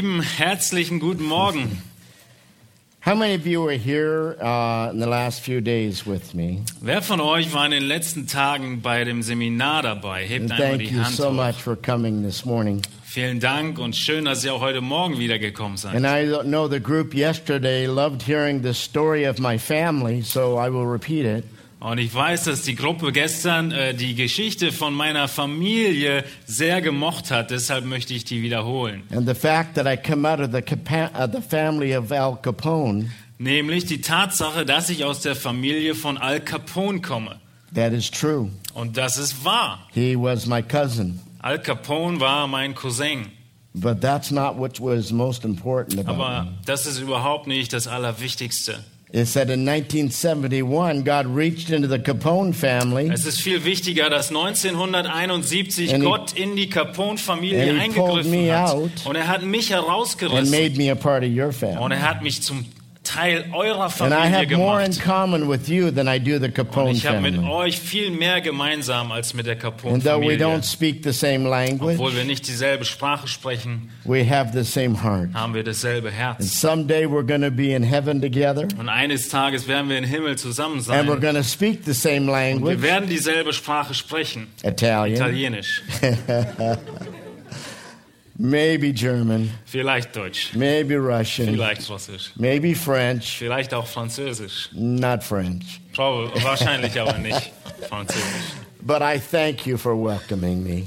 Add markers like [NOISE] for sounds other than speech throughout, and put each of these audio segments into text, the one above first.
Lieben, herzlichen guten Morgen. How many of you were here uh, in the last few days with me? Wer von euch war in den letzten Tagen bei dem Seminar dabei? Hebt einmal thank die you Hand so hoch. much for coming this morning. Vielen Dank und schön, dass ihr auch heute Morgen wiedergekommen seid. And I know the group yesterday loved hearing the story of my family, so I will repeat it. Und ich weiß, dass die Gruppe gestern äh, die Geschichte von meiner Familie sehr gemocht hat. Deshalb möchte ich die wiederholen. And the fact that I come out of the, uh, the family of Al Capone, Nämlich die Tatsache, dass ich aus der Familie von Al Capone komme. that is true. Und das ist wahr. He was my cousin. Al Capone war mein Cousin. But that's not what was most important about Aber das ist überhaupt nicht das Allerwichtigste. It said in 1971, God reached into the Capone family Es ist viel wichtiger, dass 1971 And he- Gott in die Capone-Familie he eingegriffen me hat. Und er hat mich and herausgerissen. made me a part of your Und family. er hat mich zum Teil eurer And I Familie have more in gemacht. common with you than I do the Und ich habe mit euch viel mehr gemeinsam als mit der And though we Capone-Familie. don't speak the same language, Obwohl wir nicht dieselbe Sprache sprechen, we have the same heart. haben wir dasselbe And Herz. someday we're going to be in heaven together, Und eines Tages werden wir im Himmel zusammen and we're sein. going to speak the same Wir werden dieselbe Sprache sprechen. Italian, Italienisch, [LAUGHS] maybe German, vielleicht Deutsch, maybe Russian, vielleicht Russisch, maybe French, vielleicht auch Französisch. not French. Prob- Wahrscheinlich aber nicht Französisch. [LAUGHS] But I thank you for welcoming me.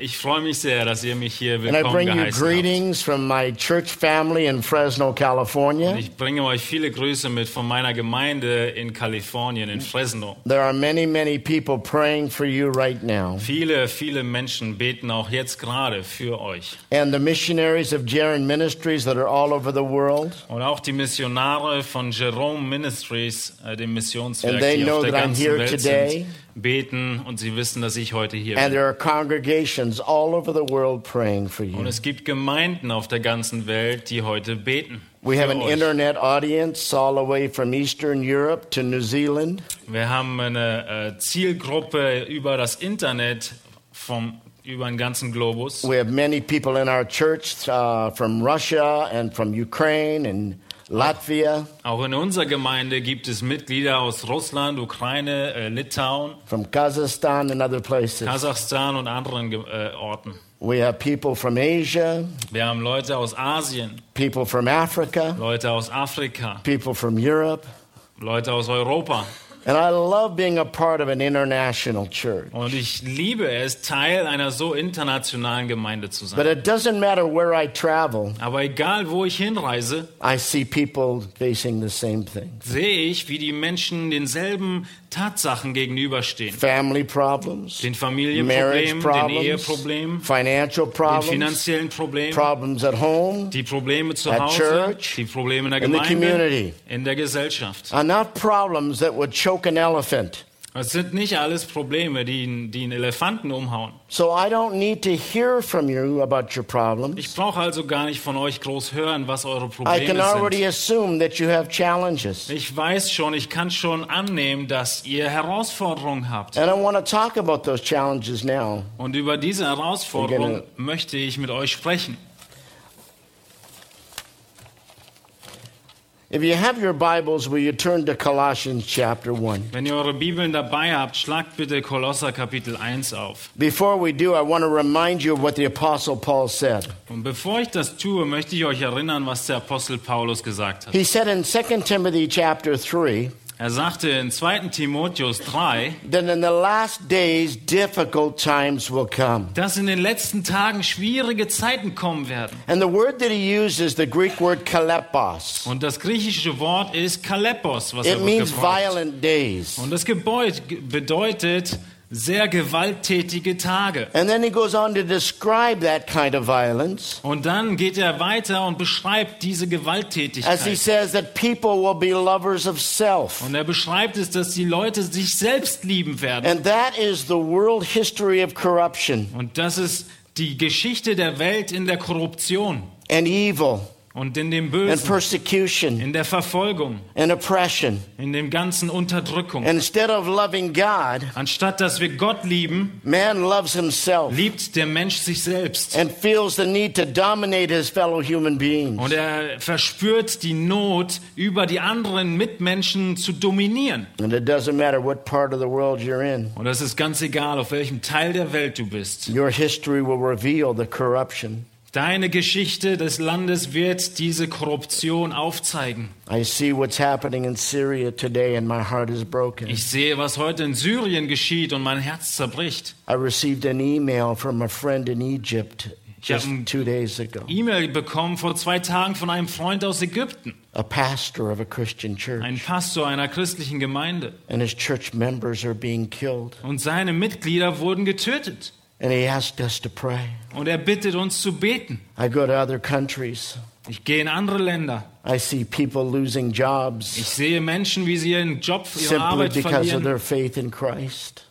Ich freue mich sehr, dass ihr mich hier And I willkommen bring you geheißen habt. greetings from my church family in Fresno, California. Ich bringe euch viele Grüße mit von meiner Gemeinde in Kalifornien, in Fresno. There are many, many people praying for you right now. Viele, viele Menschen beten auch jetzt gerade für euch. And the missionaries of Jaron Ministries that are all over the world. Und auch die Missionare von Jerome Ministries, äh, dem Missionswerk, And they die know auf der that I'm ganzen here Welt today. sind, beten und sie wissen, dass ich heute hier And bin. there are congregations all over the world praying for Und you. es gibt Gemeinden auf der ganzen Welt, die heute beten. We have an euch. internet audience all the way from Eastern Europe to New Zealand. Wir haben eine äh, Zielgruppe über das Internet vom, über den ganzen Globus. We have many people in our church uh, from Russia and from Ukraine and Latvia, Auch in unserer Gemeinde gibt es Mitglieder aus Russland, Ukraine, äh, Litauen, from Kazakhstan and other places. Kasachstan und anderen äh, Orten. We have people from Asia, Wir haben Leute aus Asien, people from Africa, Leute aus Afrika, people from Europe. Leute aus Europa. And I love being a part of an international church. Und ich liebe es, Teil einer so internationalen Gemeinde zu But sein. it doesn't matter where I travel, Aber egal, wo ich hinreise, I see people facing the same thing sehe ich, wie die Menschen denselben Tatsachen gegenüberstehen. family problems, Den marriage Familienproblemen, den problems, Eheproblemen, financial den problems, finanziellen Problemen, problems at home, die Probleme zu At Hause, church, die Probleme in der in the community. in der Gesellschaft. are not problems that would choke an elephant. Es sind nicht alles Probleme, die, die einen Elefanten umhauen. So I don't need to hear from you about your problems. Ich brauche also gar nicht von euch groß hören, was eure I can Probleme already sind. assume that you have challenges. Ich weiß schon, ich kann schon annehmen, dass ihr Herausforderungen habt. And I want to talk about those challenges now. Und über diese Herausforderung Gerne. möchte ich mit euch sprechen. If you have your Bibles, will you turn to Colossians chapter 1? Wenn ihr eure Bibeln dabei habt, schlagt bitte Kolosser Kapitel 1 auf. Before we do, I want to remind you of what the Apostle Paul said. Und bevor ich das tue, möchte ich euch erinnern, was der Apostel Paulus gesagt hat. He said in 2 Timothy chapter 3 Er sagte in 2. Timotheus 3, that in the last days difficult times will come. dass in den letzten Tagen schwierige Zeiten kommen werden. And the word that he used is the Greek word kalepos. Und das griechische Wort ist Kalepos, was er It means gebraucht. violent days. Und das Gebäude bedeutet sehr gewalttätige Tage. And then he goes on to describe that kind of violence Und dann geht er weiter und beschreibt diese as he Gewalttätigkeit. says that people will be lovers of self. Und er beschreibt es, dass die Leute sich selbst lieben werden. And that is the world history of corruption Und das ist die Geschichte der Welt in der Korruption and evil und in dem and Bösen, in der Verfolgung, and oppression. in dem ganzen Unterdrückung. God, Anstatt dass wir Gott lieben, himself liebt der Mensch sich selbst. Und er verspürt die Not, über die anderen Mitmenschen zu dominieren. Und das ist ganz egal, auf welchem Teil der Welt du bist. your history will reveal the corruption. Deine Geschichte des Landes wird diese Korruption aufzeigen. I see what's happening in Syria today, and my heart is broken. Ich sehe, was heute in Syrien geschieht und mein Herz zerbricht. I received an email from a friend in Egypt two days ago, E-Mail bekommen vor zwei Tagen von einem Freund aus Ägypten, a pastor of a Christian church, ein Pastor einer christlichen Gemeinde. and his church members are being killed. Und seine Mitglieder wurden getötet. And he asked us to pray. Und er bittet uns zu beten. I go to other countries. Ich gehe in andere Länder. I see people losing jobs Ich sehe Menschen, wie sie ihren Job, ihre simply Arbeit because of their faith in Christ.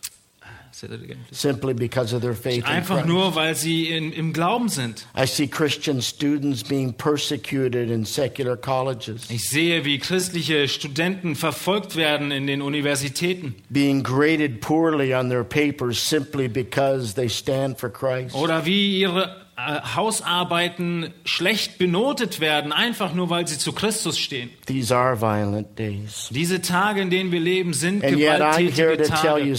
Simply because of their faith in Einfach nur, weil sie in, im Glauben sind. I see Christian students being persecuted in secular colleges, Ich sehe, wie christliche Studenten verfolgt werden in den Universitäten being graded poorly on their papers simply because they stand for Christ. oder wie ihre äh, Hausarbeiten schlecht benotet werden, einfach nur, weil sie zu Christus stehen. These are violent days. Diese Tage, in denen wir leben, sind And gewalttätige Tage.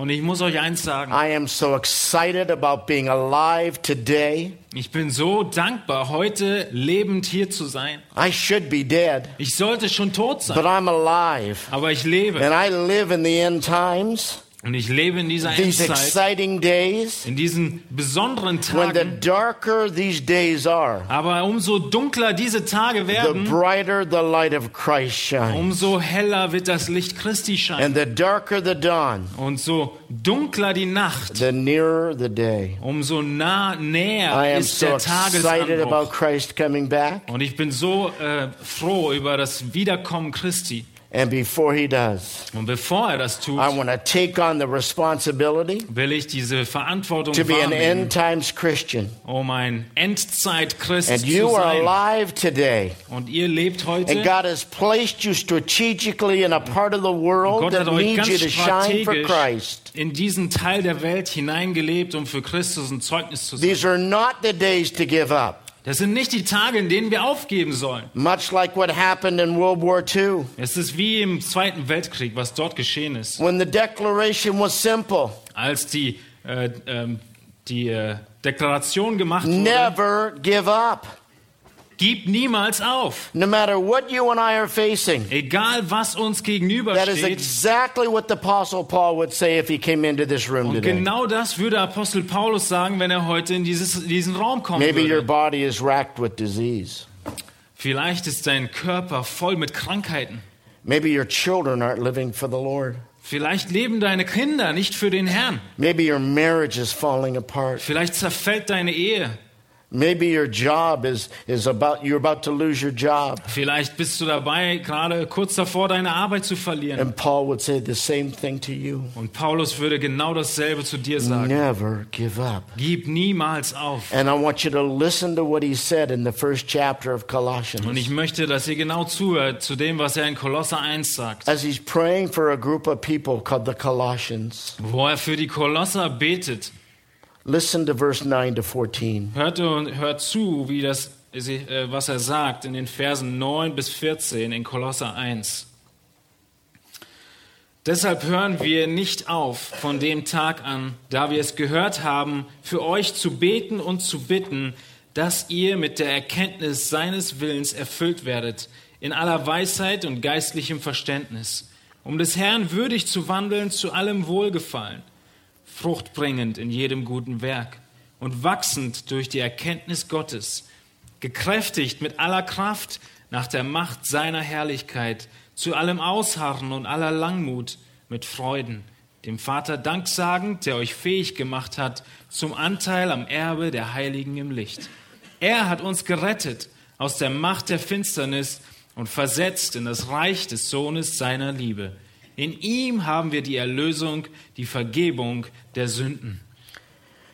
Und ich muss euch eins sagen. I am so excited about being alive today. Ich bin so dankbar, heute lebend hier zu sein. I should be dead, Ich sollte schon tot but sein, I'm alive. aber ich lebe. And I live in the end times, Und ich lebe in dieser these Endzeit, exciting days, in diesen besonderen when the Tagen. darker these days are, Aber umso dunkler diese Tage the werden, brighter the light of Christ shines. umso heller wird das Licht Christi scheinen. And the darker the dawn, Und so dunkler die Nacht, the nearer the day. umso nah, I näher am ist so der excited about Tagesanbruch. Christ coming back. Und ich bin so äh, froh über das Wiederkommen Christi. And before he does, Und bevor er das tut, I want to take on the responsibility will ich diese Verantwortung to be an end times Christian. um ein Endzeit-Christ And zu you are alive today. Und ihr lebt heute And God has placed you strategically in a part of the world that needs you to shine for Christ. in diesen Teil der Welt hineingelebt, um für Christus ein Zeugnis zu sein. These are not the days to give up. Das sind nicht die Tage, in denen wir aufgeben sollen. Much like what happened in World War II, Es ist wie im Zweiten Weltkrieg, was dort geschehen ist. when the declaration was simple Als die, äh, ähm, die äh, Deklaration gemacht wurde, never give up. Gib niemals auf. No matter what you and I are facing. Egal, was uns That is gegenübersteht. exactly what the Apostle Paul would say if he came into this room Und today. genau das würde Apostel Paulus sagen, wenn er heute in dieses, diesen Raum kommen Maybe your würde. body is racked with disease. Vielleicht ist dein Körper voll mit Krankheiten. Maybe your children aren't living for the Lord. Vielleicht leben deine Kinder nicht für den Herrn. Maybe your marriage is falling apart. Vielleicht zerfällt deine Ehe. Maybe your job is, is about, you're about to lose your job. Vielleicht bist du dabei, gerade kurz davor, deine Arbeit zu verlieren. And Paul would say the same thing to you. Und Paulus würde genau dasselbe zu dir sagen. Never give up. Gib niemals auf. And I want you to listen to what he said in the first chapter of Und Colossians. ich möchte, dass ihr genau zuhört zu dem, was er in Kolosser 1 sagt. As he's praying for a group of people called the Colossians. Wo er für die Kolosser betet. Listen to verse 9 to 14. Hört, und- hört zu, wie das, äh, was er sagt in den Versen 9 bis 14 in Kolosser 1. Deshalb hören wir nicht auf von dem Tag an, da wir es gehört haben, für euch zu beten und zu bitten, dass ihr mit der Erkenntnis seines Willens erfüllt werdet, in aller Weisheit und geistlichem Verständnis, um des Herrn würdig zu wandeln zu allem Wohlgefallen, fruchtbringend in jedem guten Werk und wachsend durch die Erkenntnis Gottes, gekräftigt mit aller Kraft nach der Macht seiner Herrlichkeit, zu allem Ausharren und aller Langmut mit Freuden, dem Vater danksagend, der euch fähig gemacht hat zum Anteil am Erbe der Heiligen im Licht. Er hat uns gerettet aus der Macht der Finsternis und versetzt in das Reich des Sohnes seiner Liebe. In ihm haben wir die Erlösung, die Vergebung der Sünden.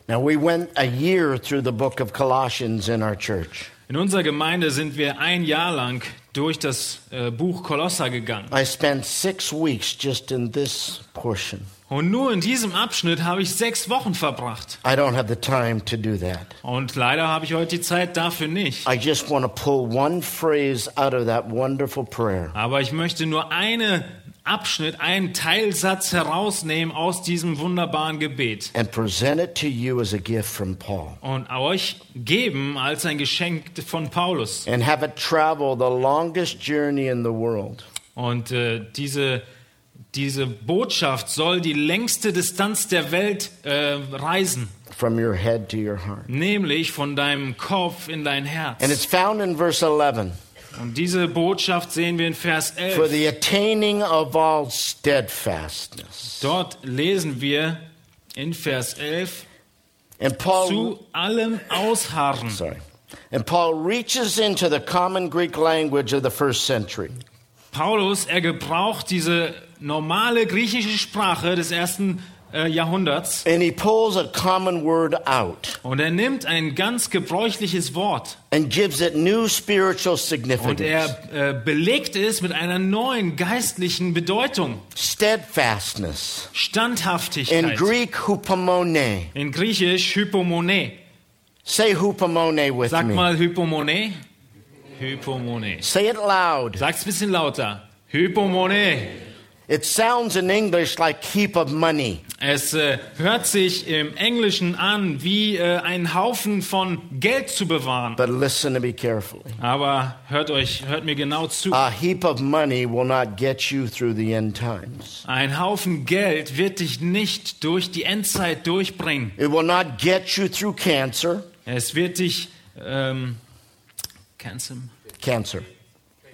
Now, we went a year through the book of Colossians in our church. In unserer Gemeinde sind wir ein Jahr lang durch das äh, Buch Kolosser gegangen. I spent six weeks just in this portion. Und nur in diesem Abschnitt habe ich sechs Wochen verbracht. I don't have the time to do that. Und leider habe ich heute die Zeit dafür nicht. I just want to pull one phrase out of that wonderful prayer. Aber ich möchte nur einen Abschnitt, einen Teilsatz herausnehmen aus diesem wunderbaren Gebet and present it to you as a gift from Paul. und euch geben als ein Geschenk von Paulus. And have it travel the longest journey in the world. Und äh, diese, diese Botschaft soll die längste Distanz der Welt äh, reisen, From your head to your heart. nämlich von deinem Kopf in dein Herz. And it's found in verse 11. Und diese Botschaft sehen wir in Vers For 11. the attaining of all steadfastness. Dort lesen wir in Vers 11 And Paul zu allem Ausharren. sorry. And Paul reaches into the common Greek language of the first century. Paulus, er gebraucht diese normale griechische Sprache des ersten äh, Jahrhunderts And he pulls a common word out und er nimmt ein ganz gebräuchliches Wort and gives it new spiritual und significance. er äh, belegt es mit einer neuen geistlichen Bedeutung. Steadfastness. In Standhaftigkeit. Greek, hupomone. In Griechisch Hypomone. Say hupomone with Sag me. mal Hypomone. Hypomone. Say it loud. Sag's ein bisschen lauter. Hypomone. It sounds in English like heap of money. Es äh, hört sich im Englischen an, wie äh, einen Haufen von Geld zu bewahren. But listen to me carefully. Aber hört euch, hört mir genau zu. A heap of money will not get you through the end times. Ein Haufen Geld wird dich nicht durch die Endzeit durchbringen. It will not get you through cancer. Es wird dich, ähm, Cancer. Cancer.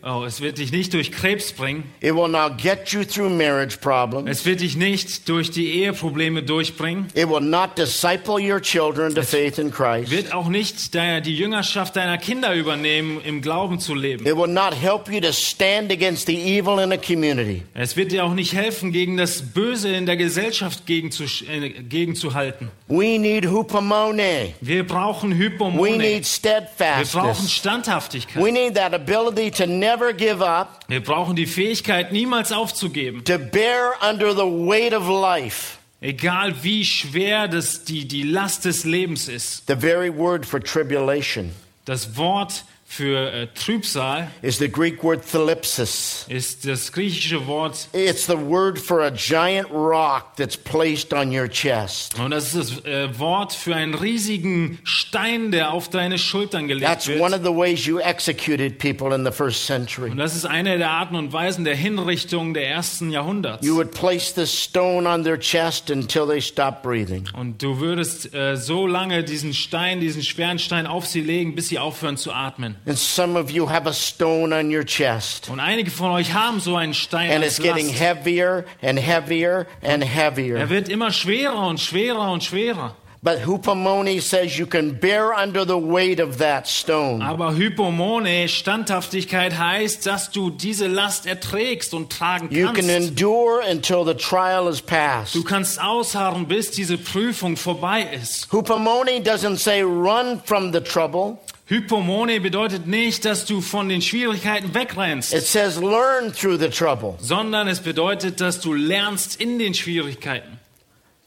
Oh, es wird dich nicht durch Krebs bringen. It will not get you through marriage problems. Es wird dich nicht durch die Eheprobleme durchbringen. It will not disciple your children to faith in Christ. Wird auch nicht deiner, die Jüngerschaft deiner Kinder übernehmen, im Glauben zu leben. It will not help you to stand against the evil in a community. Es wird dir auch nicht helfen, gegen das Böse in der Gesellschaft äh, gegenzuhalten. We need hupomone. Wir brauchen We Hypomone. need Wir brauchen steadfastness. Standhaftigkeit. We need that ability to never give up, Wir brauchen die Fähigkeit, niemals aufzugeben. to bear under the weight of life. Egal wie schwer das die, die Last des Lebens ist. The very word for tribulation Das Wort für äh, Trübsal is the Greek word thalipsis. ist das griechische Wort It's the word for a giant rock that's placed on your chest. und das ist das äh, Wort für einen riesigen Stein, der auf deine Schultern gelegt That's one wird. of the ways you executed people in the first century. Und das ist eine der Arten und Weisen der Hinrichtung der ersten Jahrhunderts. You would place this stone on their chest until they stopped breathing. Und du würdest äh, so lange diesen Stein, diesen schweren Stein auf sie legen, bis sie aufhören zu atmen. And some of you have a stone on your chest. Und einige von euch haben so einen Stein And it's getting heavier and heavier and Er heavier. wird immer schwerer und schwerer und schwerer. But Hupamoni says you can bear under the weight of that stone. Aber Hypomone, Standhaftigkeit heißt, dass du diese Last erträgst und tragen You can kannst. endure until the trial is past. Du kannst ausharren, bis diese Prüfung vorbei ist. Hupamoni doesn't say run from the trouble. Hypomone bedeutet nicht, dass du von den Schwierigkeiten wegrennst, It says learn through the trouble. sondern es bedeutet, dass du lernst in den Schwierigkeiten.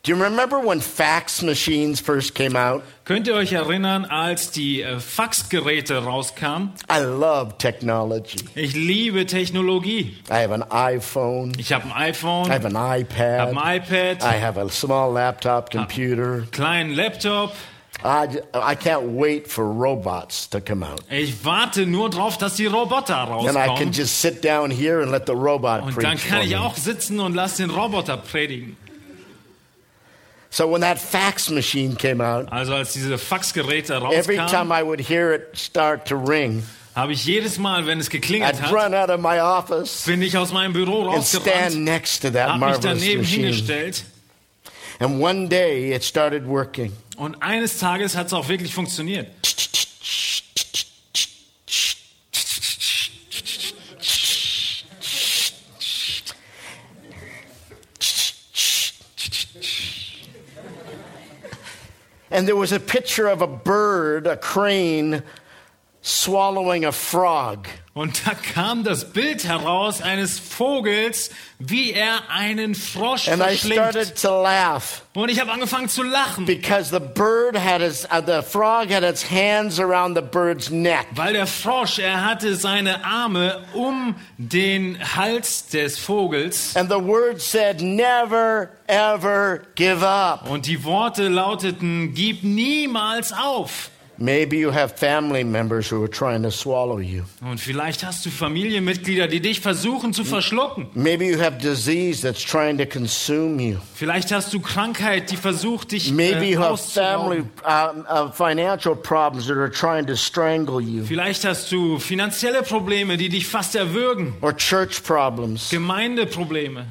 Do you remember when fax machines first came out? Könnt ihr euch erinnern, als die äh, Faxgeräte rauskamen? I love technology. Ich liebe Technologie. I have an iPhone. Ich habe ein iPhone, I have an habe iPad. ein iPad, I have a small laptop computer. kleinen Laptop. I, j- I can't wait for robots to come out. Ich warte nur drauf, dass die Roboter Then I can rauskommen. just sit down here and let the robot Und dann kann ich auch sitzen und lass den Roboter predigen. So when that fax machine came out, Also als diese Faxgeräte every rauskamen, time I would hear it start to ring, habe ich jedes Mal, wenn es geklingelt I'd hat, run out of my office bin ich aus meinem Büro and rausgerannt, habe mich daneben machine. hingestellt And one day it started working. Und eines Tages hat es auch wirklich funktioniert. And there was a picture of a bird, a crane, swallowing a frog. Und da kam das Bild heraus eines Vogels, wie er einen Frosch And I verschlingt. started to laugh Und ich habe angefangen zu lachen, because the bird had his, uh, the frog had its hands around the bird's neck. weil der Frosch, er hatte seine Arme um den Hals des Vogels. And the word said, never, ever give up. Und die Worte lauteten, gib niemals auf. Maybe you have family members who are trying to swallow you. Und vielleicht hast du Familienmitglieder, die dich versuchen zu verschlucken. Maybe you have disease that's trying to consume you. Vielleicht hast du Krankheit, die versucht, dich Maybe äh, you have family uh, uh, financial problems that are trying to strangle you, Vielleicht hast du finanzielle Probleme, die dich fast erwürgen. or church problems. Gemeindeprobleme.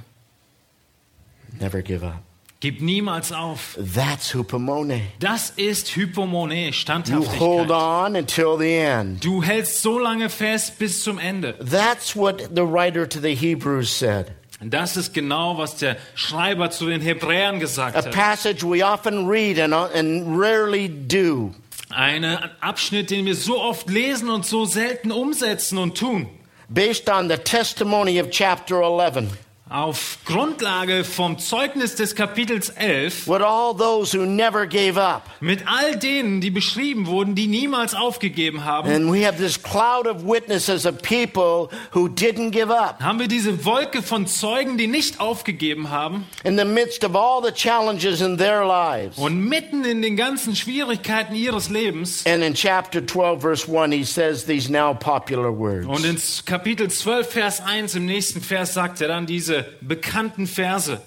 Never give up. Gib niemals auf. That's hupomone. Das ist Hypomone, You hold Standhaftigkeit. on until the end. Du hältst so lange fest bis zum Ende. That's what the writer to the Hebrews said. Das ist genau, was der Schreiber zu den Hebräern gesagt A hat. passage we often read and, uh, and rarely do. Ein Abschnitt, den wir so oft lesen und so selten umsetzen und tun. Based on the testimony of chapter 11. Auf Grundlage vom Zeugnis des Kapitels 11 With all those who never gave up. mit all denen, die beschrieben wurden, die niemals aufgegeben haben, And we have this cloud of witnesses of people who didn't give up. haben wir diese Wolke von Zeugen, die nicht aufgegeben haben. In the midst of all the challenges in their lives. Und mitten in den ganzen Schwierigkeiten ihres Lebens And in chapter 12, verse 1, he says these now popular words. und in Kapitel 12, Vers 1 im nächsten Vers sagt er dann diese bekannten Verse.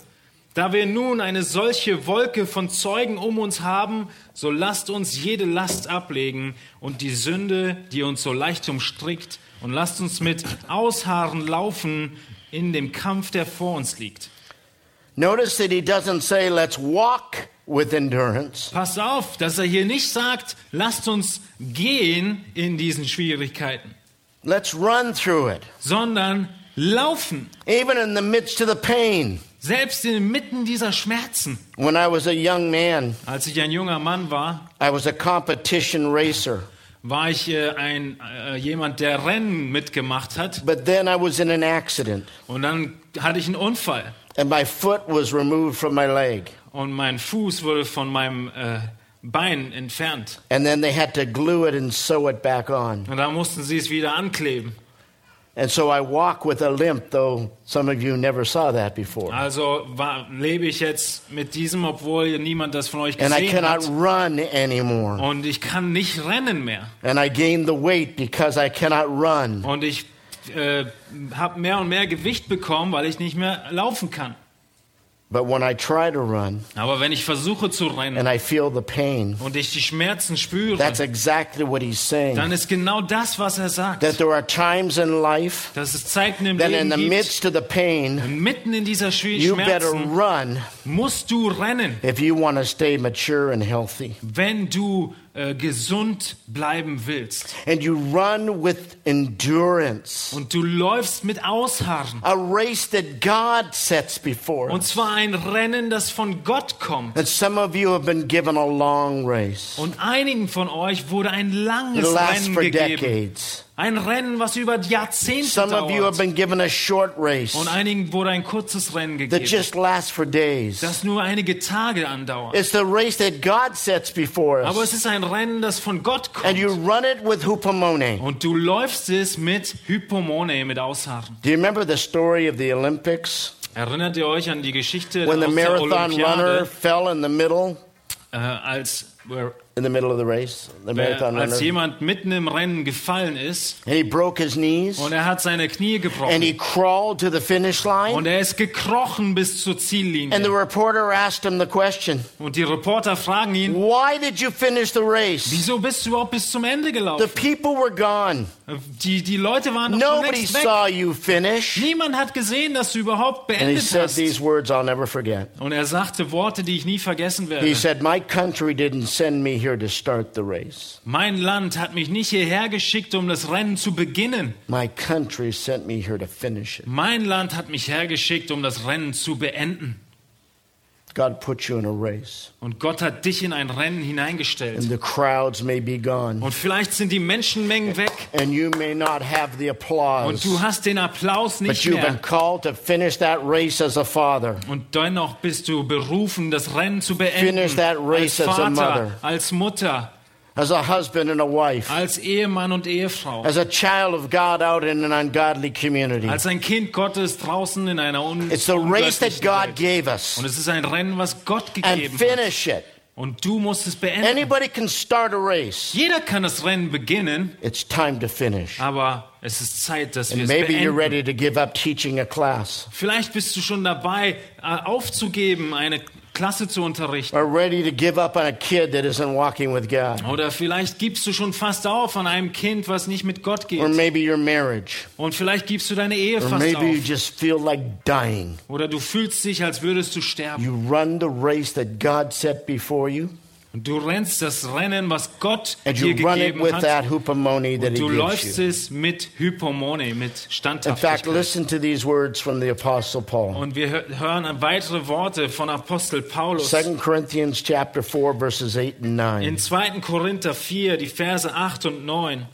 Da wir nun eine solche Wolke von Zeugen um uns haben, so lasst uns jede Last ablegen und die Sünde, die uns so leicht umstrickt, und lasst uns mit Ausharren laufen in dem Kampf, der vor uns liegt. Notice that he doesn't say, let's walk with endurance. Pass auf, dass er hier nicht sagt, lasst uns gehen in diesen Schwierigkeiten, Let's run through it. sondern laufen, Even in the midst of the pain. selbst inmitten dieser Schmerzen. When I was a young man, Als ich ein junger Mann war, I was a competition racer. war ich äh, ein, äh, jemand, der Rennen mitgemacht hat. But then I was in an accident, Und dann hatte ich einen Unfall. and my foot was removed from my leg. Und mein Fuß wurde von meinem äh, Bein entfernt. And then they had to glue it and sew it back on. Und da mussten sie es wieder ankleben. And so I walk with a limp, though some of you never saw that before. Also war, lebe ich jetzt mit diesem, obwohl niemand das von euch And I gesehen cannot hat. run anymore. Und ich kann nicht rennen mehr. And I gained the weight because I cannot run. Und ich äh, habe mehr und mehr Gewicht bekommen, weil ich nicht mehr laufen kann. But when I try to run Aber wenn ich versuche zu rennen and I feel the pain, und ich die Schmerzen spüre, that's exactly what he's saying. dann ist genau das, was er sagt. That there are times in life Dass es Zeiten im that in Leben the gibt, midst of the pain, mitten in dieser you better Schmerzen run musst du rennen, if you want to stay mature and healthy. wenn du äh, gesund bleiben willst. And you run with endurance. Und du läufst mit Ausharren. A race that God sets before Und zwar ein Rennen, das von Gott kommt. And some of you have been given a long race. Und einigen von euch wurde ein langes Rennen for gegeben. decades. Ein Rennen, was über Jahrzehnte Some of you have dauert. been given a short race Und einigen wurde ein kurzes Rennen that gegeben, just lasts for days. das nur einige Tage andauert. It's the race that God sets before Aber us. es ist ein Rennen, das von Gott And you kommt. run it with hupomone. Und du läufst es mit Hypomone, mit Ausharren. Do you remember the story of the Olympics? Erinnert ihr euch an die Geschichte When the aus der marathon runner Olympiade, fell in the middle äh, als in the middle of the race, the Wer, marathon als jemand mitten im Rennen gefallen ist And he broke his knees und er hat seine Knie and he gebrochen crawled to the finish line. und er ist gekrochen bis zur And the Ziellinie. reporter asked him the question, Und die Reporter fragen ihn, Why did you finish the race? wieso bist du überhaupt bis zum Ende The gelaufen? people were gone. Die, die Leute waren doch schon Nobody weg. saw you finish. Niemand hat gesehen, dass du überhaupt And he beendet said hast. these words I'll never forget. Und er sagte Worte, die ich nie vergessen werde. He said, My country didn't send me here to start the race. Mein Land hat mich nicht hierher geschickt, um das Rennen zu beginnen. My country sent me here to finish it. Mein Land hat mich hergeschickt, um das Rennen zu beenden. God put you in a race, Und Gott hat dich in ein Rennen and hineingestellt. the crowds may be gone, Und vielleicht sind die Menschenmengen weg and you may not have the und applause, du hast den Applaus but nicht you've been mehr. called to finish that race as a father. Und dennoch bist du berufen, das Rennen zu Finish beenden. that Als race as a Vater, mother. als Mutter, as a husband and a wife, als Ehemann und Ehefrau, as a child of God out in an ungodly community. als ein Kind Gottes draußen in einer un It's the race that God gave us. Und es ist ein Rennen, was Gott And gegeben hat. finish it. Und du musst es beenden. Anybody can start a race. Jeder kann das Rennen beginnen, It's time to finish. aber es ist Zeit, dass wir And es maybe you're beenden. ready to give up teaching a class Vielleicht bist du schon dabei, äh, aufzugeben, eine Klasse zu unterrichten. Oder vielleicht gibst du schon fast auf an einem Kind, was nicht mit Gott Or geht. maybe your marriage. Und vielleicht gibst du deine Ehe Or fast auf. just feel like dying. Oder du fühlst dich, als würdest du sterben. You run the race that God set before you, du rennst das Rennen, was Gott and dir gegeben with hat. that hupomone that Und He du läufst you. es mit Hypomone, mit In fact, Standhaftigkeit. listen to these words from the Apostle Paul. Und wir hö- hören weitere Worte von Apostel Paulus. 2 Corinthians chapter 4 verses 8 and 9. In 2. Korinther 4, die Verse 8 und 9.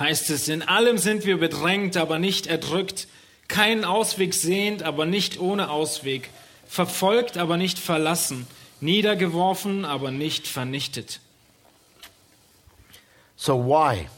heißt es, in allem sind wir bedrängt, aber nicht erdrückt, keinen Ausweg sehend, aber nicht ohne Ausweg, verfolgt, aber nicht verlassen, niedergeworfen, aber nicht vernichtet. So why?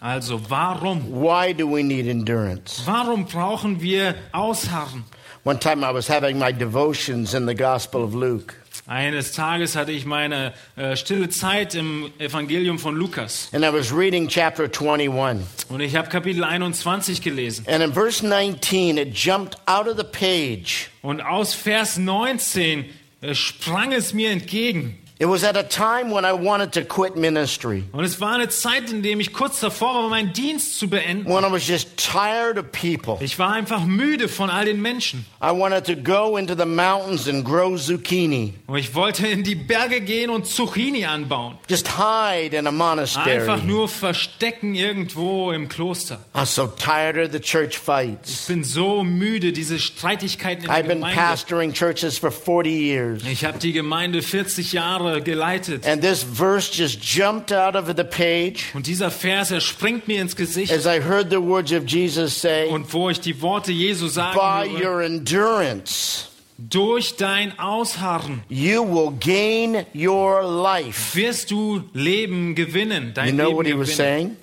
Also warum? Why do we need endurance? Warum brauchen wir Ausharren? One time I was having my devotions in the Gospel of Luke, Eines Tages hatte ich meine äh, stille Zeit im Evangelium von Lukas and I was reading chapter 21. und ich habe Kapitel 21 gelesen. And in verse 19, it jumped out of the page. Und aus Vers 19 äh, sprang es mir entgegen. It was at a time when I wanted to quit ministry, Und es war eine Zeit, in der ich kurz davor war, meinen Dienst zu beenden. when I was just tired of people. Ich war einfach müde von all den Menschen. I wanted to go into the mountains and grow zucchini, Und ich wollte in die Berge gehen und Zucchini anbauen. just hide in a Einfach monastery. nur verstecken irgendwo im Kloster. I'm so tired of the church Ich fights. bin so müde, diese Streitigkeiten in I've der been Gemeinde. pastoring churches for 40 years. Ich habe die Gemeinde 40 Jahre geleitet. And this verse just jumped out of the page Und dieser Vers, er springt mir ins Gesicht. as I heard the words of Jesus say, Und wo ich die Worte Jesu sagen By höre, your endurance, durch dein Ausharren you will gain your life. wirst du Leben gewinnen. You Dein know Leben what he was gewinnen. saying?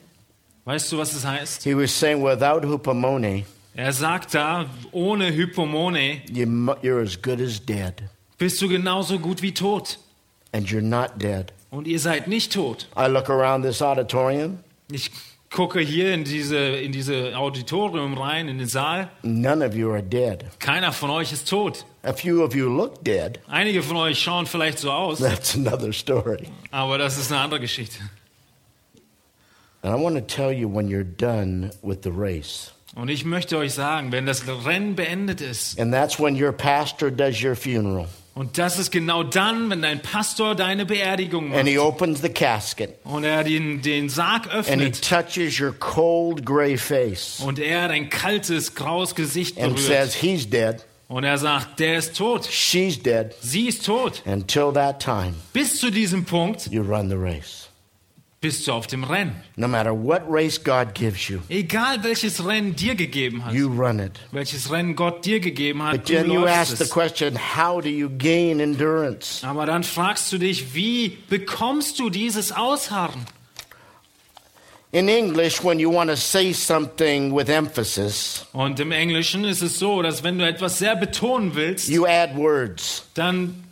Weißt du, was es heißt? He was saying, without hupomone, Er sagt da, ohne Hypomone you, you're as good as dead. bist du genauso gut wie tot. And you're not dead. Und ihr seid nicht tot. I look around this auditorium, Ich gucke hier in diese, in diese Auditorium rein, in den Saal. none of you are dead. Keiner von euch ist tot. A few of you look dead. Einige von euch schauen vielleicht so aus, That's another story. aber das ist eine andere Geschichte. And I want to tell you when you're done with the race. Und ich möchte euch sagen, wenn das Rennen beendet ist, And that's when your pastor does your funeral. Und das ist genau dann, wenn dein Pastor deine Beerdigung And he macht opens the casket. und er den, den Sarg And he öffnet touches your cold gray face und er dein kaltes, graues Gesicht and says, berührt He's dead. und er sagt, der ist tot, She's dead. sie ist tot. Until that time, Bis zu diesem Punkt you run the race. Bist du auf dem Rennen. No matter what race God gives you, Egal welches Rennen dir gegeben hat, you run it. welches Rennen Gott dir gegeben hat, But du then you ask läufst the es. question how do you gain endurance? Aber dann fragst du dich, wie bekommst du dieses Ausharren? In English, when you want to say something with emphasis, Und im Englischen ist es so, dass wenn du etwas sehr betonen willst, you add words. dann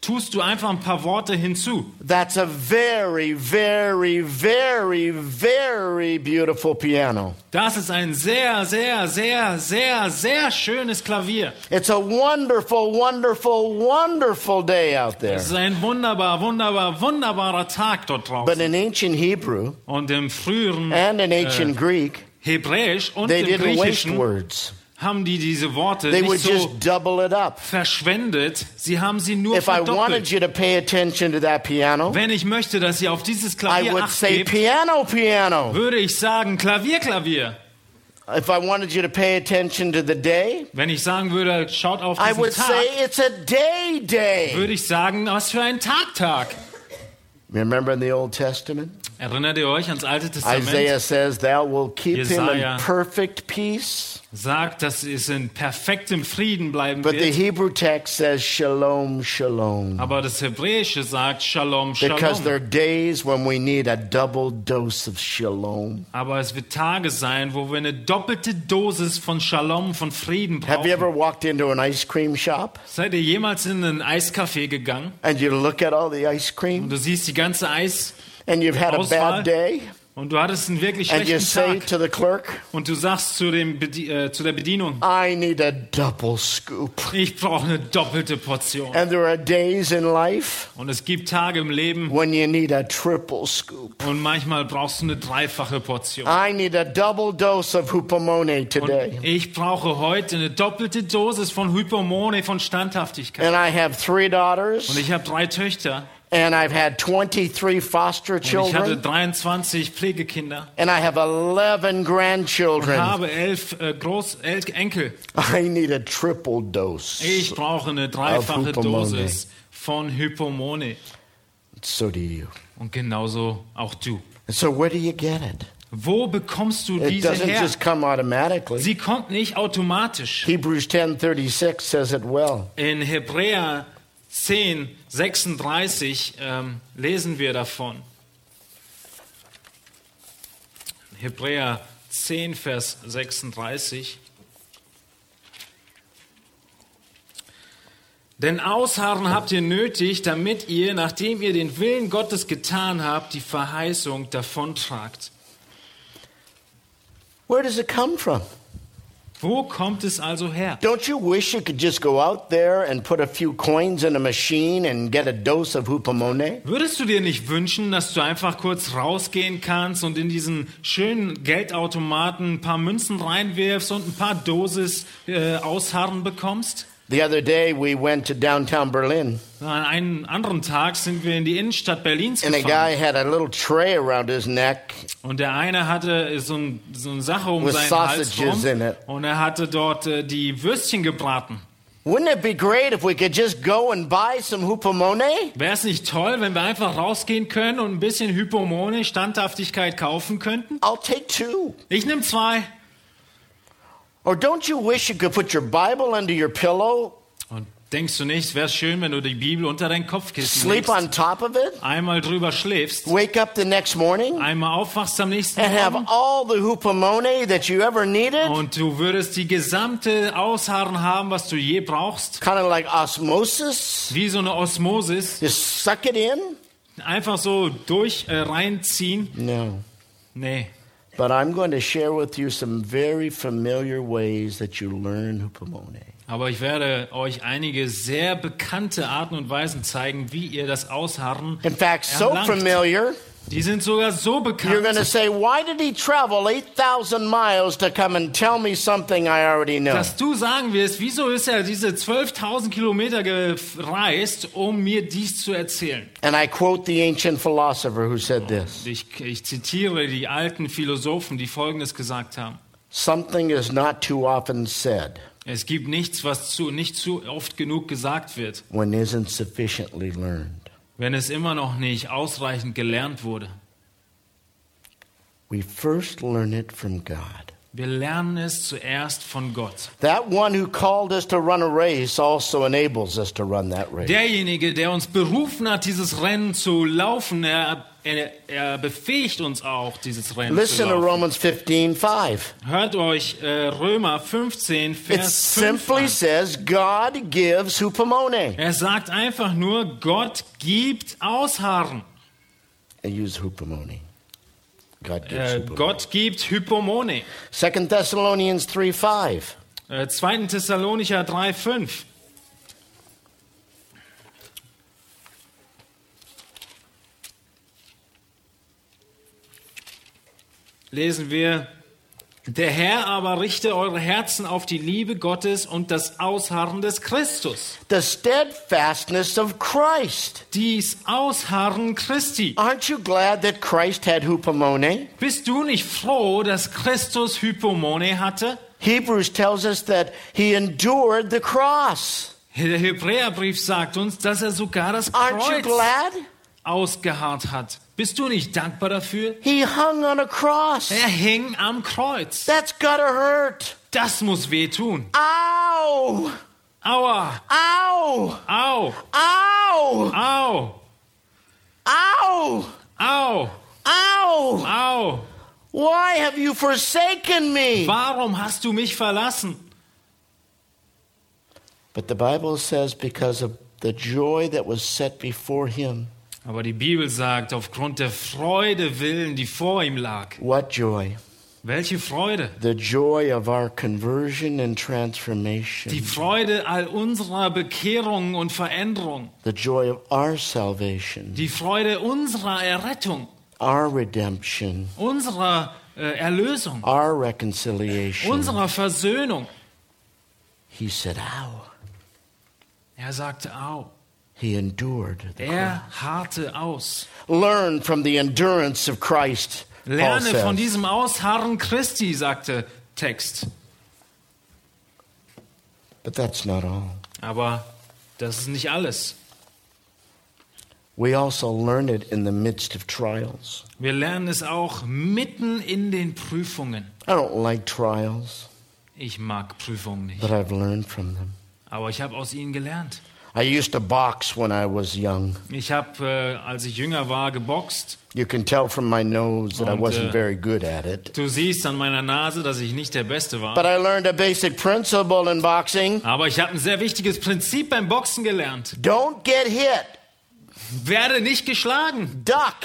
tust du einfach ein paar Worte hinzu. That's a very, very, very, very beautiful piano. Das ist ein sehr, sehr, sehr, sehr, sehr schönes Klavier. It's a wonderful, wonderful, wonderful day out there. Es ist ein wunderbar, wunderbar, wunderbarer Tag dort But draußen. in ancient Hebrew Und im früheren and in ancient Greek, Hebräisch und they im didn't waste Griechischen words. Haben die diese Worte They nicht would so just double it up. verschwendet. Sie haben sie nur If I verdoppelt. you to pay attention to that piano, Wenn ich möchte, dass ihr auf dieses I Klavier acht gebt, piano, piano. würde ich sagen Klavier, Klavier. If I wanted you to pay attention to the day, Wenn ich sagen würde, schaut auf I diesen would Tag, say it's a day day. würde ich sagen, was für ein Tag, Tag. Remember in the Old Testament? Erinnert ihr euch ans Alte Testament? Isaiah says, Thou will keep him in Jesaja. perfect peace. Sagt, dass es in perfektem Frieden bleiben But the wird. Hebrew text says, Shalom, Shalom. Aber das Hebräische sagt Shalom, Because there are Shalom. days when we need a double dose of Shalom. Aber es wird Tage sein, wo wir eine doppelte Dosis von Shalom, von Frieden Have you ever brauchen. walked into an ice cream shop Seid ihr jemals in einen Eiscafé gegangen and you look at all the ice und cream du siehst die ganze Eis and you've had a Auswahl. bad day und du hattest einen wirklich and you schlechten say Tag to the clerk, und du sagst zu, dem Bedi äh, zu der Bedienung, I need a double scoop. ich brauche eine doppelte Portion. And there are days in life Und es gibt Tage im Leben when you need a triple scoop. und manchmal brauchst du eine dreifache Portion. I need a double dose of hupomone Und today. ich brauche heute eine doppelte Dosis von Hypomone, von Standhaftigkeit. And I have three daughters Und ich habe drei Töchter and I've had 23 foster und ich hatte children 23 Pflegekinder and I have 11 und grandchildren. habe elf äh, Groß El Enkel. I need a triple dose. Ich brauche eine dreifache. Dosis von Hypomone. So do you. Und genauso auch du. And so where do you get it? Wo bekommst du It diese her? just come automatically. Sie kommt nicht automatisch. Hebrews 10:36 says it well. In Hebräer 10, 36 ähm, lesen wir davon. Hebräer 10, Vers 36. Denn Ausharren habt ihr nötig, damit ihr, nachdem ihr den Willen Gottes getan habt, die Verheißung davontragt. Where does it come from? Wo kommt es also her? Don't you wish you could just go out there and put a few coins in a machine and get a dose of hupomone? Würdest du dir nicht wünschen, dass du einfach kurz rausgehen kannst und in diesen schönen Geldautomaten ein paar Münzen reinwirfst und ein paar Dosis äh, Ausharren bekommst? The other day we went to downtown Berlin An einem anderen Tag sind wir in die Innenstadt Berlins and a gefahren guy had a little tray around his neck und der eine hatte so, ein, so eine Sache um seinen Hals sausages rum in it. und er hatte dort äh, die Würstchen gebraten. Wouldn't it be great if we could just go and buy some hupomone? Wäre es nicht toll, wenn wir einfach rausgehen können und ein bisschen Hypomone, Standhaftigkeit kaufen könnten? I'll take two. Ich nehme zwei. Or don't you wish you could put your Bible under your pillow, Und denkst du nicht, wäre schön, wenn du die Bibel unter dein Kopfkissen sleep legst, on top of it, einmal drüber schläfst, wake up the next morning, einmal aufwachst am nächsten and have Morgen all the hupomone that you ever needed? und du würdest die gesamte Ausharren haben, was du je brauchst, Kind of like osmosis. wie so eine Osmosis, Just suck it in? einfach so durch äh, reinziehen. No. Nee, But I'm going to share with you some very familiar ways that you learn hupomone. aber ich werde euch einige sehr bekannte Arten und Weisen zeigen, wie ihr das Ausharren In fact, so erlangt. familiar, Die sind sogar so you're going to bekannt, say, Why did he travel 8,000 miles to come and tell me something I already know? dass du sagen wirst, wieso ist er diese 12.000 Kilometer gereist, um mir dies zu erzählen? And I quote the ancient philosopher who said this Ich, ich zitiere die alten Philosophen, die Folgendes gesagt haben. Something is not too often said Es gibt nichts, was zu, nicht zu oft genug gesagt wird, when isn't sufficiently learned. Wenn es immer noch nicht ausreichend gelernt wurde. We first learn it from God. Wir lernen es zuerst von Gott. That one who called us to run a race also enables us to run that race. Derjenige, der uns berufen hat, dieses Rennen zu laufen, er, er, er befähigt uns auch, dieses Rennen zu Listen to laufen. Romans 15 5. Hört euch äh, Römer 15, It Vers 5 simply an. says God gives hupomone. Er sagt einfach nur, Gott gibt Ausharren. I use hupomone. God gives Äh, hupomone. Gott gibt Hypomone. 2 Thessalonians 3 5. Äh, 2. Thessalonicher 3, Lesen wir, der Herr aber richte eure Herzen auf die Liebe Gottes und das Ausharren des Christus. The steadfastness of Christ. Dies Ausharren Christi. Aren't you glad that Christ had hupomone? Bist du nicht froh, dass Christus Hypomone hatte? Hebrews tells us that he endured the cross. Der Hebräerbrief sagt uns, dass er sogar das Aren't you Kreuz glad? ausgeharrt hat. Bist du nicht dankbar dafür? He hung on a cross. Er hing am Kreuz. That's gotta hurt. Das muss wehtun. Ow! Aua, Ow! au, Ow! au, Ow! au, Ow! au. Why have you forsaken me? Warum hast du mich verlassen? But the Bible says because of the joy that was set before him. Aber die Bibel sagt, aufgrund der Freude willen, die vor ihm lag. What joy? Welche Freude? The joy of our conversion and transformation. Die Freude all unserer Bekehrung und Veränderung. The joy of our salvation. Die Freude unserer Errettung, Our redemption. unserer äh, Erlösung, Our reconciliation. unserer Versöhnung. He said, Ow. Er sagte, au. He endured the Er harrte aus. Learn from the endurance of Christ. Lerne von diesem Ausharren Christi, sagte Text. But that's not all. Aber das ist nicht alles. We also learn it in the midst of trials. Wir lernen es auch mitten in den Prüfungen. I don't like trials, Ich mag Prüfungen nicht, but I've learned from them. aber ich habe aus ihnen gelernt. I used to box when I was young. Ich habe, äh, als ich jünger war, geboxt. You can tell from my nose that I Und, wasn't äh, very good at it. Du siehst an meiner Nase, dass ich nicht der Beste war. But I learned a basic principle in boxing Aber ich habe ein sehr wichtiges Prinzip beim Boxen gelernt. don't get hit, Werde nicht geschlagen. duck.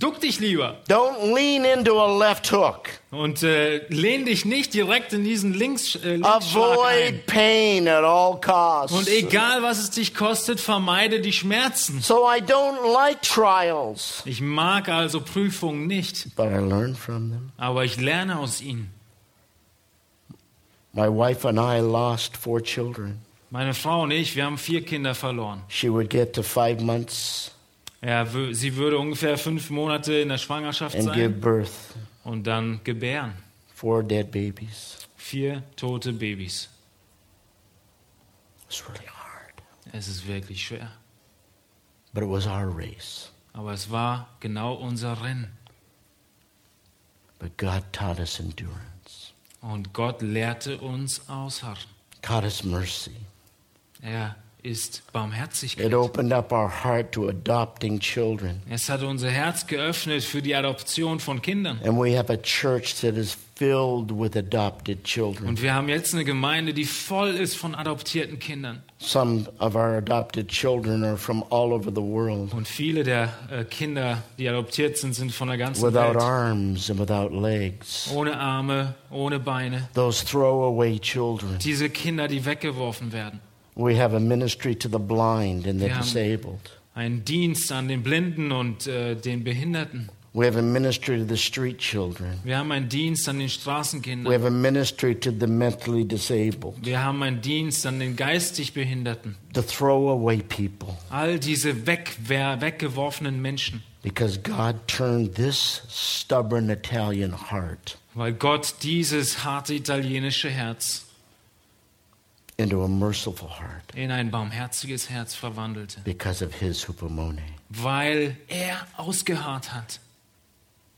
Duck dich lieber. Don't lean into a left hook. Und äh, lehn dich nicht direkt in diesen Links, äh, Linksschlag ein. Avoid pain at all costs. Und egal, was es dich kostet, vermeide die Schmerzen. So I don't like trials, Ich mag also Prüfungen nicht, but I learn from them. aber ich lerne aus ihnen. My wife and I lost four children. Meine Frau und ich, wir haben vier Kinder verloren. She would get to five months Ja, sie würde ungefähr fünf Monate in der Schwangerschaft and give sein birth. und dann gebären. Four dead babies. Vier tote Babys. It's really hard. Es ist wirklich schwer. But it was our race. Aber es war genau unser Rennen. But God taught us endurance, Und Gott lehrte uns ausharren. taught us mercy. Er ist It Barmherzigkeit. Es hat unser Herz geöffnet für die Adoption von Kindern. Und wir haben jetzt eine Gemeinde, die voll ist von adoptierten Kindern. Some of our adopted children are from all over the world Und viele der äh, Kinder, die adoptiert sind, sind von der ganzen without Welt. arms and without legs. Ohne Arme, ohne Beine. Those throwaway children. Diese Kinder, die weggeworfen werden. We have a ministry to the blind and the disabled. Ein Dienst an den Blinden und äh, den Behinderten. We have a ministry to the street children. Wir haben einen Dienst an den We Straßenkindern. have a ministry to the mentally disabled, Wir haben einen Dienst an den geistig Behinderten. the throwaway people. All diese weg, weggeworfenen Menschen. Because God turned this stubborn Italian heart Weil Gott dieses harte italienische Herz into a merciful heart in ein barmherziges Herz verwandelte. because of his hupomone. Weil er ausgeharrt hat.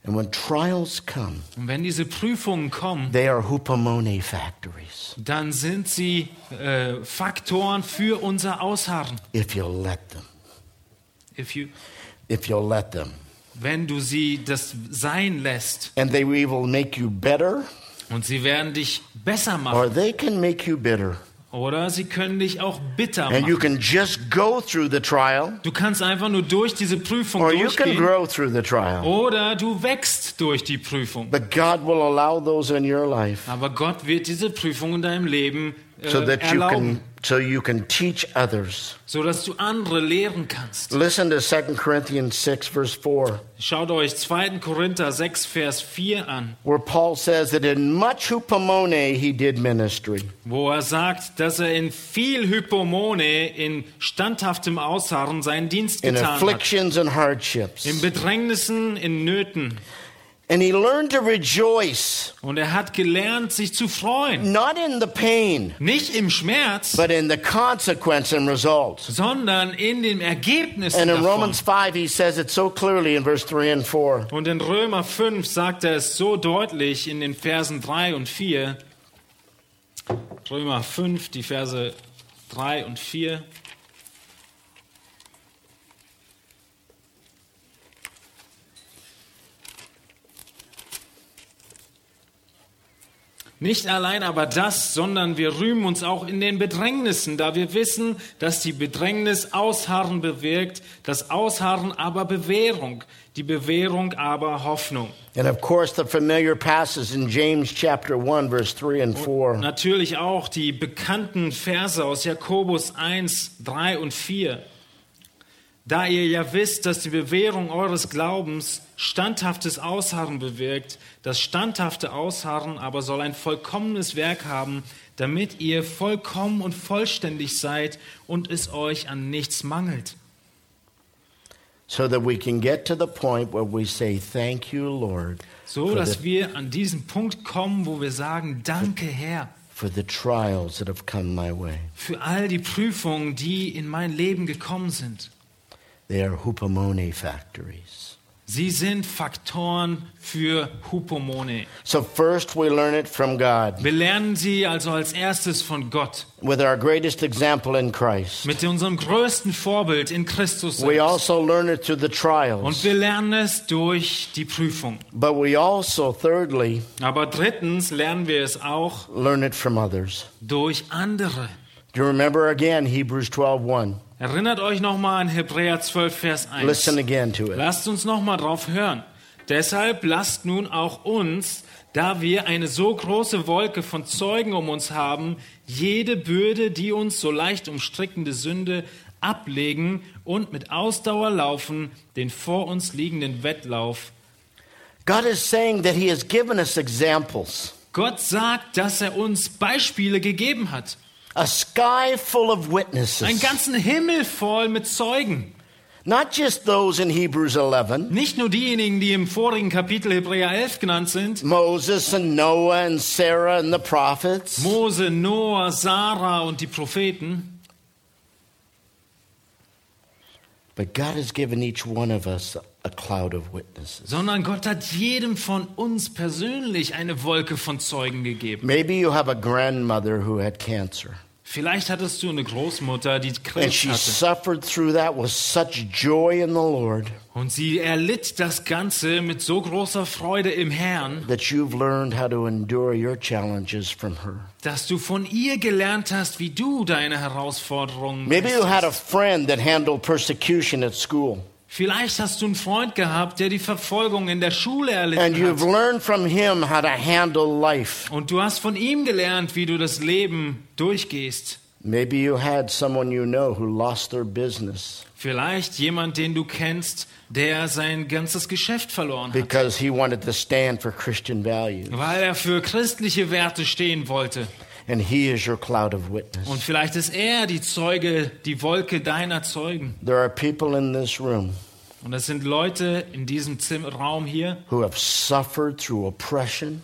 And when trials come, Und wenn diese Prüfungen kommen, they are hupomone factories dann sind sie äh, Faktoren für unser Ausharren. if you'll let them. If you, If you'll let them. wenn du sie das sein lässt. And they will make you better Und sie werden dich besser or machen. they can make you bitter. Oder sie können dich auch bitter And you machen. can just go through the trial Du kannst einfach nur durch diese Prüfung or you can durchgehen. grow through the trial. Oder du wächst durch die Prüfung. But God will allow those in your life Aber Gott wird diese Prüfung in deinem Leben äh, so that you erlauben, can so you can teach others. so dass du andere lehren kannst. Listen to 2 Corinthians 6 verse 4 Schaut euch 2. Korinther 6, Vers 4 an, where Paul says that in much hupomone he did ministry. wo er sagt, dass er in viel Hypomone, in standhaftem Ausharren seinen Dienst in getan hat. afflictions and hardships. In Bedrängnissen, in Nöten. And he learned to rejoice, Und er hat gelernt, sich zu freuen. not in the pain, Nicht im Schmerz, but in the consequence and results. sondern in den Ergebnissen And in davon. Romans 5, he says it so clearly in verse 3 and 4. Und in Römer 5 sagt er es so deutlich in den Versen 3 und 4. Römer 5, die Verse 3 und 4. Nicht allein aber das, sondern wir rühmen uns auch in den Bedrängnissen, da wir wissen, dass die Bedrängnis Ausharren bewirkt, das Ausharren aber Bewährung, die Bewährung aber Hoffnung. And of course, the familiar passages in James chapter 1, verse 3 and 4. Natürlich auch die bekannten Verse aus Jakobus 1, 3 und 4. Da ihr ja wisst, dass die Bewährung eures Glaubens standhaftes Ausharren bewirkt, das standhafte Ausharren aber soll ein vollkommenes Werk haben, damit ihr vollkommen und vollständig seid und es euch an nichts mangelt. So that we can get to the point where we say, Thank you, Lord, So, dass wir an diesen Punkt kommen, wo wir sagen, danke Herr for the trials that have come my way. für all die Prüfungen, die in mein Leben gekommen sind. They are hupomone factories. Sie sind Faktoren für Hypomone. So, first, we learn it from God Wir lernen sie also als erstes von Gott. with our greatest example in Christ. Mit unserem größten Vorbild in Christus We selbst. also learn it through the Und trials. wir lernen es durch die Prüfung. But we also, thirdly, Aber drittens lernen wir es auch learn it from others. durch andere. Do you remember again Hebrews 12:1? Erinnert euch nochmal an Hebräer 12, Vers 1. Listen again to it. Lasst uns nochmal drauf hören. Deshalb lasst nun auch uns, da wir eine so große Wolke von Zeugen um uns haben, jede Bürde, die uns so leicht umstrickende Sünde ablegen und mit Ausdauer laufen, den vor uns liegenden Wettlauf. God is saying that He has given us examples. Gott sagt, dass er uns Beispiele gegeben hat. A sky full of Einen witnesses. ganzen Himmel voll mit Zeugen. Not just those in Hebrews 11, Nicht nur diejenigen, die im vorigen Kapitel Hebräer 11 genannt sind. Moses and Noah and Sarah and the prophets, Mose, Noah, Sarah und die Propheten. but God has given each one of us a cloud of witnesses. sondern Gott hat jedem von uns persönlich eine Wolke von Zeugen gegeben. Maybe you have a grandmother who had cancer, Vielleicht hattest du eine Großmutter, die and Krebs she hatte suffered through that with such joy in the Lord und sie erlitt das Ganze mit so großer Freude im Herrn, that you've learned how to endure your challenges from her. dass du von ihr gelernt hast, wie du deine Herausforderungen Maybe you had a friend that handled persecution at school, Vielleicht hast du einen Freund gehabt, der die Verfolgung in der Schule and erlitten you've hat. learned from him how to handle life. Und du hast von ihm gelernt, wie du das Leben durchgehst. Maybe you had someone you know who lost their business Vielleicht jemand, den du kennst, der sein ganzes Geschäft verloren hat. because he wanted to stand for Christian values. Weil er für christliche Werte stehen wollte. And he is your cloud of Und witness. vielleicht ist er die Zeuge, die Wolke deiner Zeugen. There are people in this room Und das sind Leute in diesem Raum hier, who have suffered through oppression,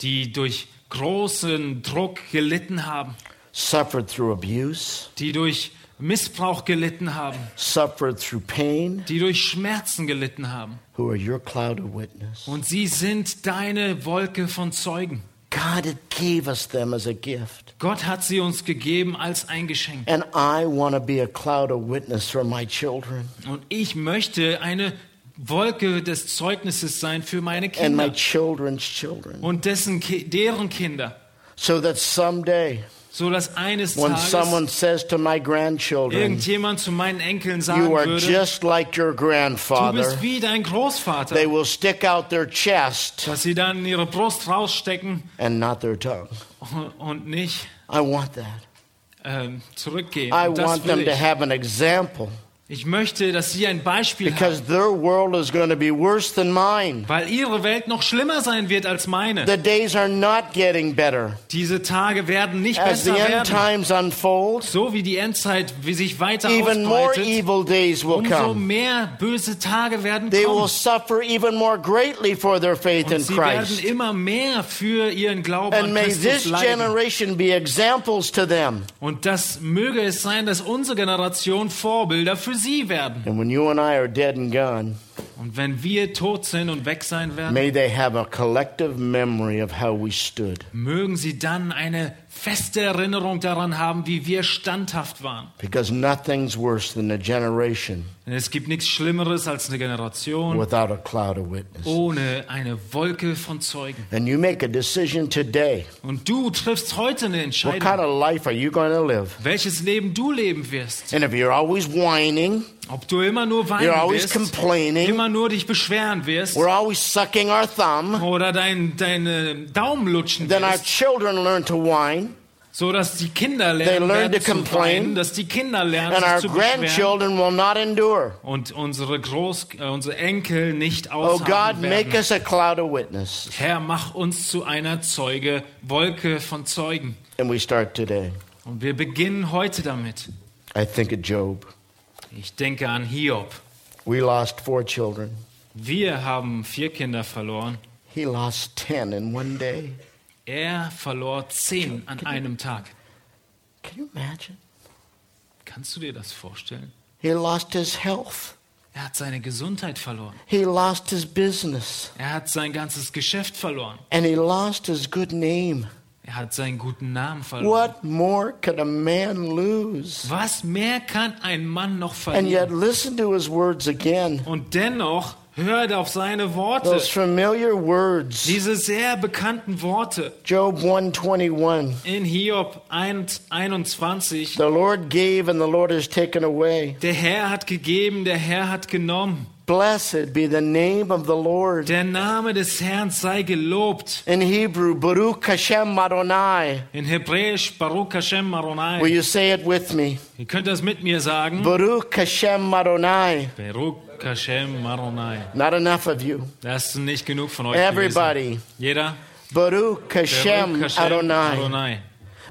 die durch großen Druck gelitten haben, suffered through abuse, die durch Missbrauch gelitten haben, suffered through pain, die durch Schmerzen gelitten haben. who are your cloud of witness. Und sie sind deine Wolke von Zeugen. God gave us them as a gift. Gott hat sie uns gegeben als ein Geschenk. And I want to be a cloud of witness for my children Und ich möchte eine Wolke des Zeugnisses sein für meine and my Kinder children's children. und dessen, deren Kinder, So that someday, so dass eines when Tages someone says to my grandchildren, irgendjemand zu meinen Enkeln sagen You are würde, just like your du grandfather, bist wie dein Großvater, they will stick out their chest dass sie dann ihre Brust rausstecken and not their tongue. [LAUGHS] und nicht I want that. ähm, zurückgehen. I das want will them to ich. have an example ich möchte, dass sie ein Beispiel haben, because their world is going to be worse than mine. weil ihre Welt noch schlimmer sein wird als meine. The days are not getting better. Diese Tage werden nicht As the besser end werden. times unfold, So wie die Endzeit wie sich weiter even more ausbreitet, evil days will umso come. mehr böse Tage werden They will kommen. suffer even more greatly for their faith Und in sie werden Christ. immer mehr für ihren Glauben And an may Christus this leiden. generation be examples to them. Und das möge es sein, dass unsere Generation Vorbilder für sie werden. And when you and I are dead and gone, Und wenn wir tot sind und weg sein werden, may they have a collective memory of how we stood. mögen sie dann eine feste Erinnerung daran haben, wie wir standhaft waren. Because nothing's worse than a generation Denn es gibt nichts Schlimmeres als eine Generation without a cloud of witness. ohne eine Wolke von Zeugen. And you make a decision today. Und du triffst heute eine What Entscheidung, kind of life are you going to live? welches Leben du leben wirst. And if you're always whining, Ob du immer nur you're weinen always wirst, complaining, immer nur dich beschweren wirst we're always sucking our thumb, oder dein, deine Daumen lutschen then our wirst, children learn to whine, so dass die Kinder They lernen learn werden to zu complain, weinen, dass die Kinder lernen and our sich zu beschweren grandchildren will not endure. und unsere Groß, äh, unsere Enkel nicht Oh God, aushalten make werden. us a cloud of witness. Herr, mach uns zu einer Zeuge, Wolke von Zeugen. And we start today. Und wir beginnen heute damit. I think of Job. Ich denke an Hiob. We lost four children. Wir haben vier Kinder verloren. He lost ten in one day. Er verlor zehn an einem Tag. Can you imagine? Kannst du dir das vorstellen? He lost his health. Er hat seine Gesundheit verloren. He lost his business. Er hat sein ganzes Geschäft verloren. And he lost his good name. Er hat seinen guten Namen verloren. What more could a man lose? Was mehr kann ein Mann noch And yet, verlieren? listen to his words again. Und dennoch hört auf seine Worte. Those familiar words. Diese sehr bekannten Worte Job 121. in Hiob 1, 21. The Lord gave and the Lord has taken away. Der Herr hat gegeben, der Herr hat genommen. Blessed be the name of the Lord. Der Name des Herrn sei gelobt. In Hebrew, Baruch Hashem Adonai. In Hebräisch Baruch Hashem Will Maronai. you say it with me? Ihr könnt das mit mir sagen. Baruch Hashem Adonai. Baruch Hashem Maronai. Not enough of you. Das ist nicht genug von euch gewesen. Everybody. Jeder. Baruch Hashem Baruch Hashem Adonai. Adonai.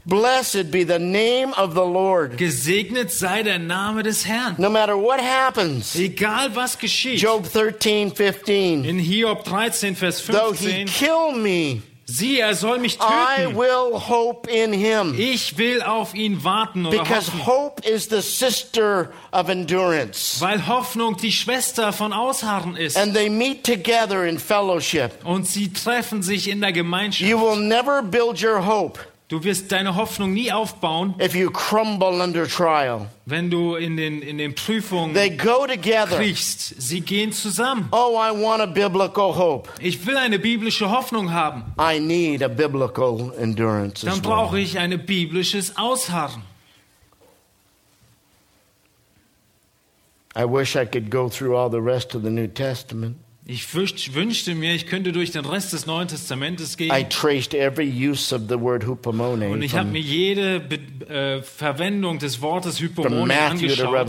Blessed be the name of the Lord. Gesegnet sei der Name des Herrn. No matter what happens. Egal was geschieht. Job 13, 15. In Hiob 13, Vers Though he 15. kill me, Sieh, er soll mich I töten. will hope in him. Ich will auf ihn warten oder Because hoffen. hope is the sister of endurance. Weil Hoffnung die Schwester von Ausharren ist. And they meet together in fellowship. Und sie treffen sich in der Gemeinschaft. You will never build your hope Du wirst deine Hoffnung nie aufbauen, if you crumble under trial. wenn du in den, in den Prüfungen They go together. kriechst. Sie gehen zusammen. Oh, I want a biblical hope. Ich will eine biblische Hoffnung haben. I need a biblical endurance Dann brauche ich ein biblisches Ausharren. I wish I could go through all the rest of the New Testament. Ich wünscht- wünschte mir, ich könnte durch den Rest des Neuen Testamentes I gehen traced every use of the word hupomone und ich habe mir jede äh, Verwendung des Wortes Hypomone angeschaut.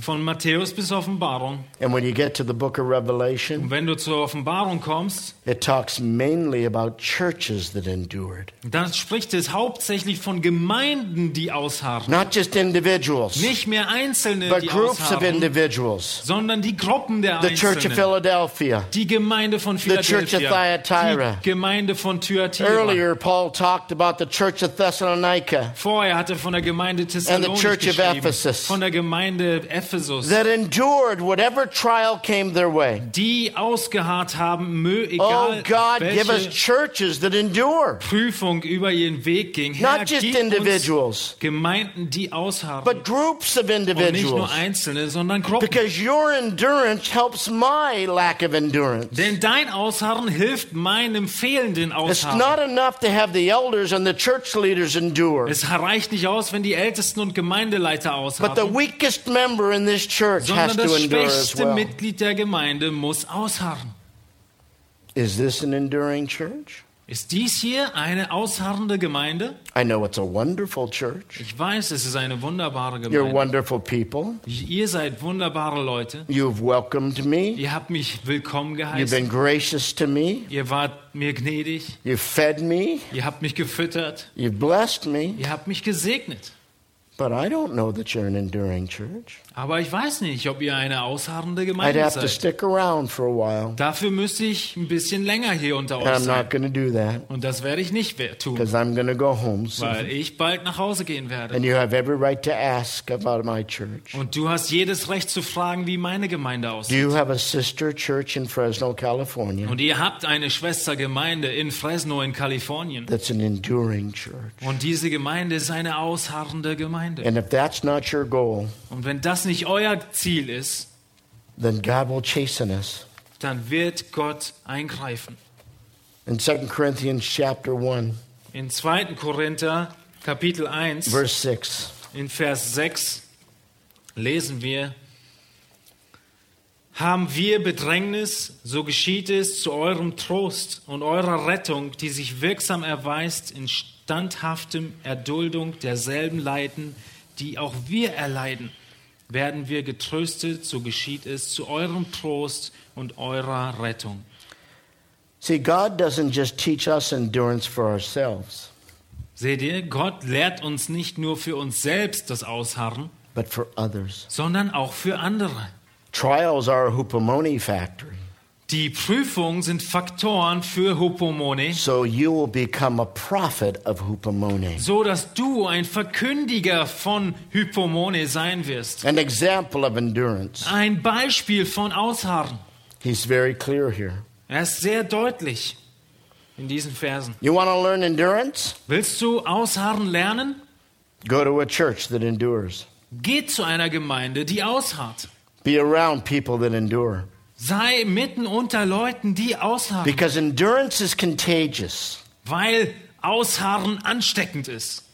Von Matthäus bis Offenbarung. And when you get to the book of Revelation, Und wenn du zur Offenbarung kommst, it talks mainly about churches that endured, dann spricht es hauptsächlich von Gemeinden, die ausharren. not just individuals, Nicht mehr Einzelne, but die groups of ausharren, individuals. sondern die Gruppen der The Church of Einzelnen. Philadelphia, Philadelphia. Die Gemeinde von church of Philadelphia. Thyatira. Die Gemeinde von Thyatira. Earlier, Paul talked about the church of Thessalonica Vorher hat er von der Gemeinde of geschrieben. Von der Gemeinde Ephesus. that endured whatever trial came their way. die ausgeharrt haben, mö, Oh egal God, give us welche churches that endure, Prüfung über ihren Weg ging. Herr, not just individuals, Gemeinden, die ausharren. but groups of und nicht nur individuals. Einzelne, sondern Gruppen. Because your endurance helps my lack of endurance. Denn dein Ausharren hilft meinem fehlenden It's Ausharren. not enough to have the elders and the church leaders endure, Es reicht nicht aus, wenn die Ältesten und Gemeindeleiter but the ausharren, weakest member in this church has sondern to das endure as schwächste well. Mitglied der Gemeinde muss ausharren. Is this an enduring church? Ist dies hier eine ausharrende Gemeinde? I know it's a wonderful church. Ich weiß, es ist eine wunderbare You're Gemeinde. wonderful people. Ihr seid wunderbare Leute. You've welcomed me. Ihr habt mich willkommen You've been geheißen. gracious to me. Ihr wart mir gnädig. You've fed me. Ihr habt mich gefüttert. You've blessed me. Ihr habt mich gesegnet. But I don't know that you're an enduring church. Aber ich weiß nicht, ob ihr eine ausharrende I'd Gemeinde have to seid. stick around for a while. Dafür müsste ich ein bisschen länger hier unter euch I'm sein. not going to do that Und das werde ich nicht tun, because I'm going to go home weil soon. ich bald nach Hause gehen werde. And you have every right to ask about my church. Und du hast jedes Recht zu fragen, wie meine Gemeinde Do aussieht. you have a sister church in Fresno, California Und ihr habt eine Schwestergemeinde in Fresno in Kalifornien. that's an enduring church? Und diese Gemeinde ist eine ausharrende Gemeinde. And if that's not your goal, Und wenn das nicht euer Ziel ist, then God will chasten us. dann wird Gott eingreifen. In 2 Corinthians chapter 1, In 2. Korinther Kapitel 1 verse 6. in Vers 6 lesen wir, haben wir Bedrängnis, so geschieht es zu eurem Trost und eurer Rettung, die sich wirksam erweist in standhaftem Erduldung derselben Leiden, die auch wir erleiden. Werden wir getröstet, so geschieht es zu eurem Trost und eurer Rettung. See, God doesn't just teach us endurance for ourselves, Seht ihr, Gott lehrt uns nicht nur für uns selbst das Ausharren, but for others. sondern auch für andere. Trials are a hupomone factory. Die Prüfungen sind Faktoren für Hupomone, So you will become a prophet of hupomone, so dass du ein Verkündiger von Hypomone sein wirst. an example of endurance. Ein Beispiel von Ausharren. He's very clear here. Er ist sehr deutlich in diesen Versen. You want to learn endurance? Willst du Ausharren lernen? Go to a church that endures. Geh zu einer Gemeinde, die ausharrt. Be around people that endure. Sei mitten unter Leuten, die ausharren, Because endurance is contagious, weil Ausharren ansteckend ist.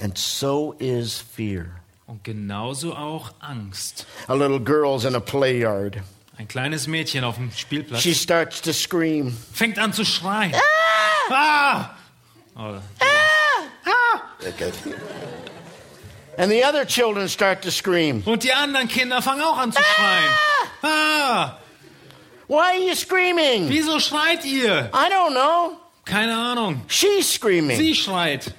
and so is fear. Und genauso auch Angst. A little girl's in a play yard. Ein kleines Mädchen auf dem Spielplatz She starts to scream. fängt an zu schreien. Ah! Oh, And the other children start to scream. Und die anderen Kinder fangen auch an zu schreien. Ah! Why are you screaming? Wieso schreit ihr? I don't know. Keine Ahnung. She's screaming. Sie schreit.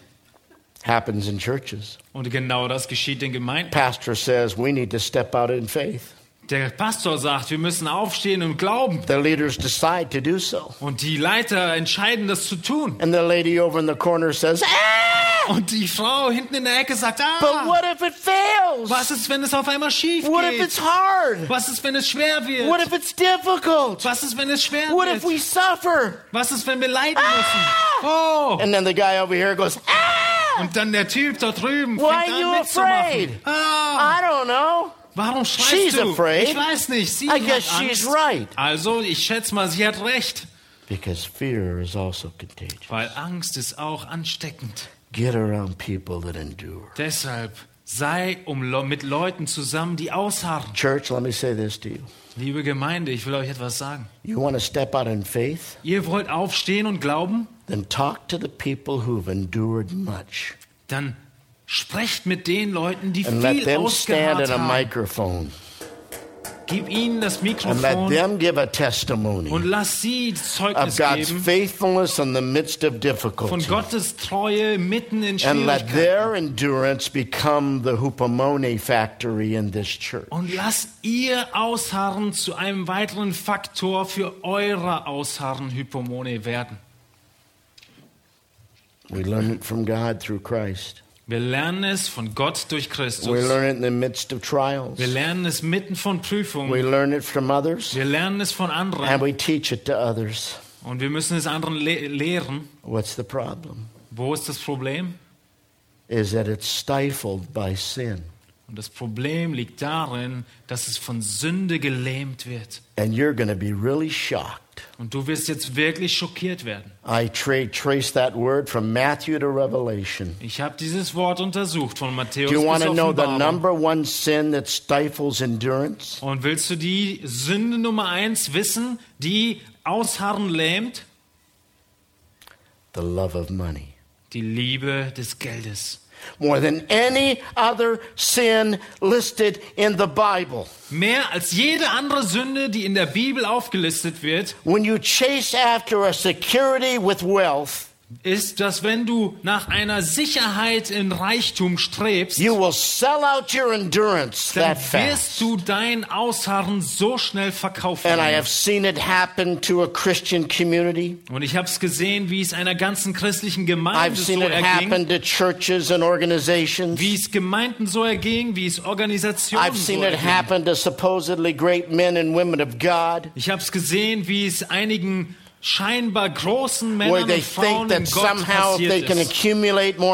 Happens in churches. Und genau das geschieht in Gemeinden. Pastor says we need to step out in faith. Der Pastor sagt, wir müssen aufstehen und glauben. The leaders decide to do so. Und die Leiter entscheiden, das zu tun. And the lady over in the corner says, ah! Und die Frau hinten in der Ecke sagt, But ah, what if it fails? was ist, wenn es auf einmal schief What if it's geht? hard? Was ist, wenn es schwer What wird? if it's difficult? Was ist, wenn es schwer What if we wird? suffer? Was ist, wenn wir leiden müssen? Oh! And then the guy over here goes, ah! Und dann der Typ da drüben Why fängt are you an afraid? Ah, I don't know. warum schreist She's du? afraid. Ich weiß nicht. Sie I guess hat she's Angst. right. Also, ich schätze mal, sie hat recht. Because fear is also contagious. Weil Angst ist auch ansteckend. Get around people that endure. Deshalb sei um, mit Leuten zusammen, die ausharren. Church, let me say this to you. Liebe Gemeinde, ich will euch etwas sagen. You want to step out in faith? Ihr wollt aufstehen und glauben? Then talk to the people who've endured much. Dann sprecht mit den Leuten, die And let viel them stand at a haben. Gib ihnen das and let Mikrofon them give a testimony und lass sie of Zeugnis God's geben faithfulness in the midst of von difficulty. Gottes Treue mitten in And let Schwierigkeiten. their endurance become the hupomone factory in this church. Und lasst ihr Ausharren zu einem weiteren Faktor für eure Ausharren Hypomone werden. We learn it from God through Christ. Wir lernen es von Gott durch We Christus. learn it in the midst of trials. Wir lernen es mitten von We Prüfungen. learn it from others. Wir lernen es von And anderen. we teach it to others. Und wir müssen es anderen le lehren. What's the problem? Wo ist das Problem? Is that it's stifled by sin. Und das Problem liegt darin, dass es von Sünde gelähmt wird. And you're going to be really shocked. Und du wirst jetzt wirklich schockiert werden. I tra- trace that word from Matthew to Revelation. Ich habe dieses Wort untersucht von Matthäus Do you bis want to know the number one sin that stifles endurance? Und willst du die Sünde Nummer eins wissen, die Ausharren lähmt? The love of money. Die Liebe des Geldes. More than any other sin listed in the Bible. Mehr als jede andere Sünde, die in der Bibel aufgelistet wird, When you chase after a security with wealth, ist, dass wenn du nach einer Sicherheit in Reichtum strebst, you will sell out your endurance dann that fast. wirst du dein Ausharren so schnell verkaufen. And I have seen it happen to a Christian community. Und ich habe es gesehen, wie es einer ganzen christlichen I've Gemeinde so seen it erging, happen to churches and organizations. wie es Gemeinden so erging, wie es Organisationen I've so seen it erging. happen to supposedly great men and women of God Ich habe es gesehen, wie es einigen scheinbar großen Männern und Frauen in Gott passiert ist,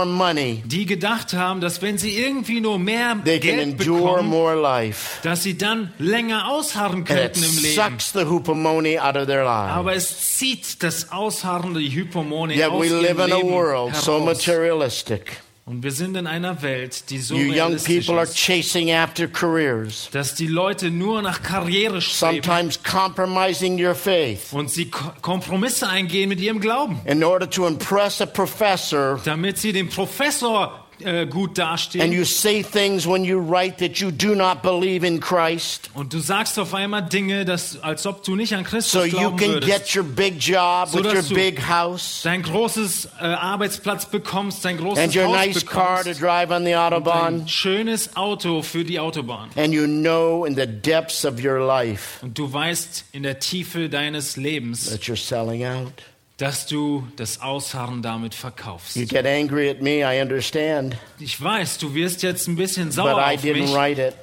money, die gedacht haben, dass wenn sie irgendwie nur mehr Geld bekommen, more life. dass sie dann länger ausharren könnten im Leben. sucks the hupomone out of their lives. Aber es zieht das Ausharren, die Hypomone Yet aus we ihrem a Leben world so heraus. materialistic. Und wir sind in einer Welt, die so You young people are chasing after careers, dass die Leute nur nach Karriere streben sometimes compromising your faith und sie Ko- Kompromisse eingehen mit ihrem Glauben, in order to impress a professor. damit sie dem Professor gut dastehen. And you say things when you write that you do not believe in Christ. Und du sagst auf einmal Dinge, dass, als ob du nicht an Christus So you can würdest. get your big job So with your big house Dein großes äh, Arbeitsplatz bekommst, dein großes and your Haus nice car to bekommst, drive on the Autobahn. ein schönes Auto für die Autobahn. And you know in the depths of your life Und du weißt in der Tiefe deines Lebens, that you're selling out. Dass du das Ausharren damit verkaufst. You get angry at me, I understand, Ich weiß, du wirst jetzt ein bisschen but sauer I auf didn't mich, write it.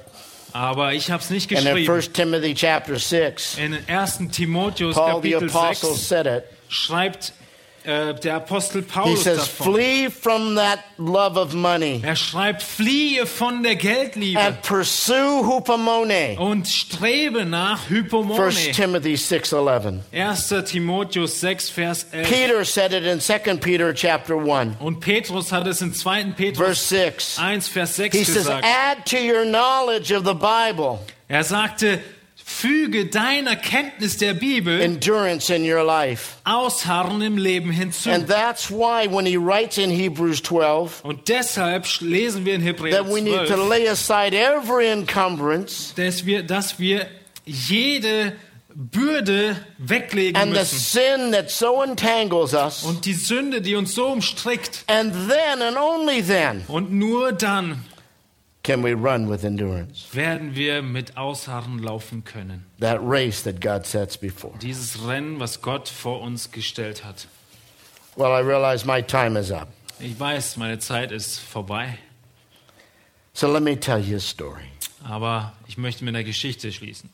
aber ich habe es nicht And in geschrieben. 1 Timothy chapter 6, In 1. Timotheus Paul the Kapitel apostle 6 said it. schreibt der Apostel He Paulus says, davon. Flee from that love of money Er schreibt, fliehe von der Geldliebe and pursue hupomone. und strebe nach 1 Hypomone. Timothy 6:11. 1. Timotheus 6, Vers 11. Peter said it in 2 Peter chapter 1, Und Petrus hat es in 2. Petrus verse 6. 1, Vers 6 He says, gesagt. Add to your knowledge of the Bible Er sagte, füge deiner Kenntnis der Bibel endurance in your life. Ausharren im Leben hinzu. And that's why when he writes in Hebrews 12 Und deshalb lesen wir in Hebräer that we need to 12, lay aside every encumbrance dass wir, dass wir jede Bürde weglegen and the müssen. sin that so entangles us. Und die Sünde, die uns so umstrickt. And then and only then Und nur dann can we run with endurance werden wir mit Ausharren laufen können. that race that God sets before. Dieses Rennen, was Gott vor uns gestellt hat. Well, I realize my time is up. Ich weiß, meine Zeit ist vorbei, So let me tell you a story. aber ich möchte mit einer Geschichte schließen.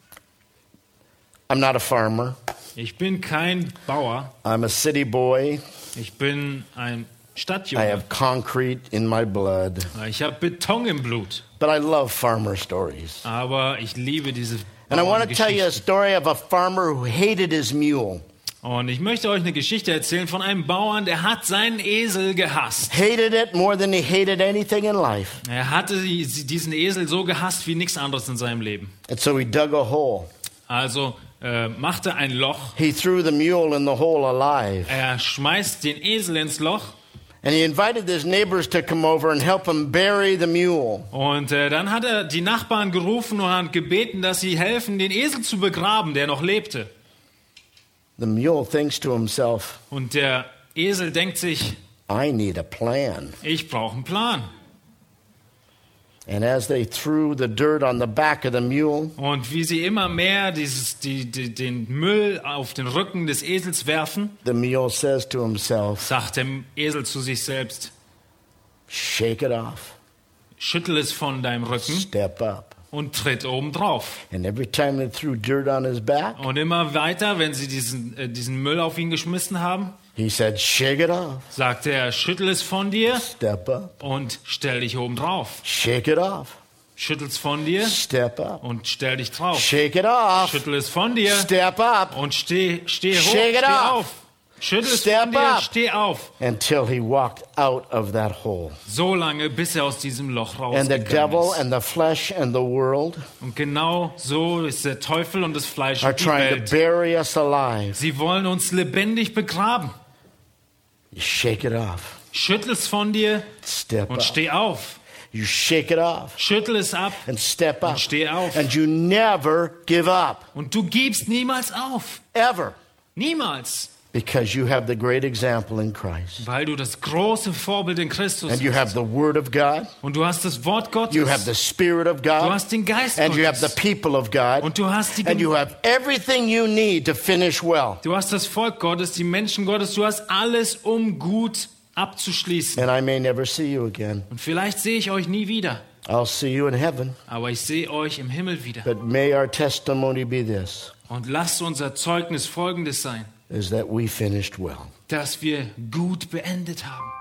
I'm not a farmer. Ich bin kein Bauer, I'm a city boy. ich bin ein I Stadtjunge. have concrete in my blood. Ich habe Beton im Blut, But I love farmer stories. aber ich liebe diese And I want to tell you a story of a farmer who hated his mule. Und ich möchte euch eine Geschichte erzählen von einem Bauern, der hat seinen Esel gehasst. Hated it more than he hated anything in life. Er hatte die- diesen Esel so gehasst wie nichts anderes in seinem Leben. And so he dug a hole. Also äh, machte ein Loch, He threw the mule in the hole alive. er schmeißt den Esel ins Loch And he invited his neighbors to come over and help him bury the mule. Und äh, dann hat er die Nachbarn gerufen und hat gebeten, dass sie helfen, den Esel zu begraben, der noch lebte. The mule thinks to himself, Und der Esel denkt sich, I need a plan. ich brauche einen Plan. And as they threw the dirt on the back of the mule, Und wie sie immer mehr dieses, die, die, den Müll auf den Rücken des Esels werfen, the mule says to himself, sagt der Esel zu sich selbst, Shake it off, schüttel es von deinem Rücken step up. und tritt oben drauf. And every time they threw dirt on his back, Und immer weiter, wenn sie diesen, äh, diesen Müll auf ihn geschmissen haben, he said, Shake it off, sagt er, schüttel es von dir step up. und stell dich oben drauf. Shake it off, Schüttel's von dir step up. und stell dich drauf. Shake it off, Schüttel es von dir step up. und steh, steh hoch, Shake it steh off. auf. Schüttel es Step von dir, up. steh auf. Until he walked out of that hole. So lange, bis er aus diesem Loch And the rausgegangen devil ist. and the flesh and the world Und genau so ist der Teufel und das Fleisch are und die trying to Welt. bury us alive. Sie wollen uns lebendig begraben. You shake it off, Schüttel's von dir step und up. steh auf. You shake it off Schüttel es ab and step up. und steh auf. And you never give up, Und du gibst niemals auf. ever, Niemals. Because you have the great example in Christ. Weil du das große Vorbild in Christus And you have the Word of God, Und du hast das Wort Gottes. you have the Spirit of du God, hast den Geist and you have the Gottes. people of God, Und du hast die and you have everything you need to finish well. Du hast das Volk Gottes, die Menschen Gottes, du hast alles, um gut abzuschließen. And I may never see you again. Und vielleicht sehe ich euch nie wieder, I'll see you in heaven. aber ich sehe euch im Himmel wieder. But may our testimony be this Und lasst unser Zeugnis folgendes sein, is that we finished well. dass wir gut beendet haben.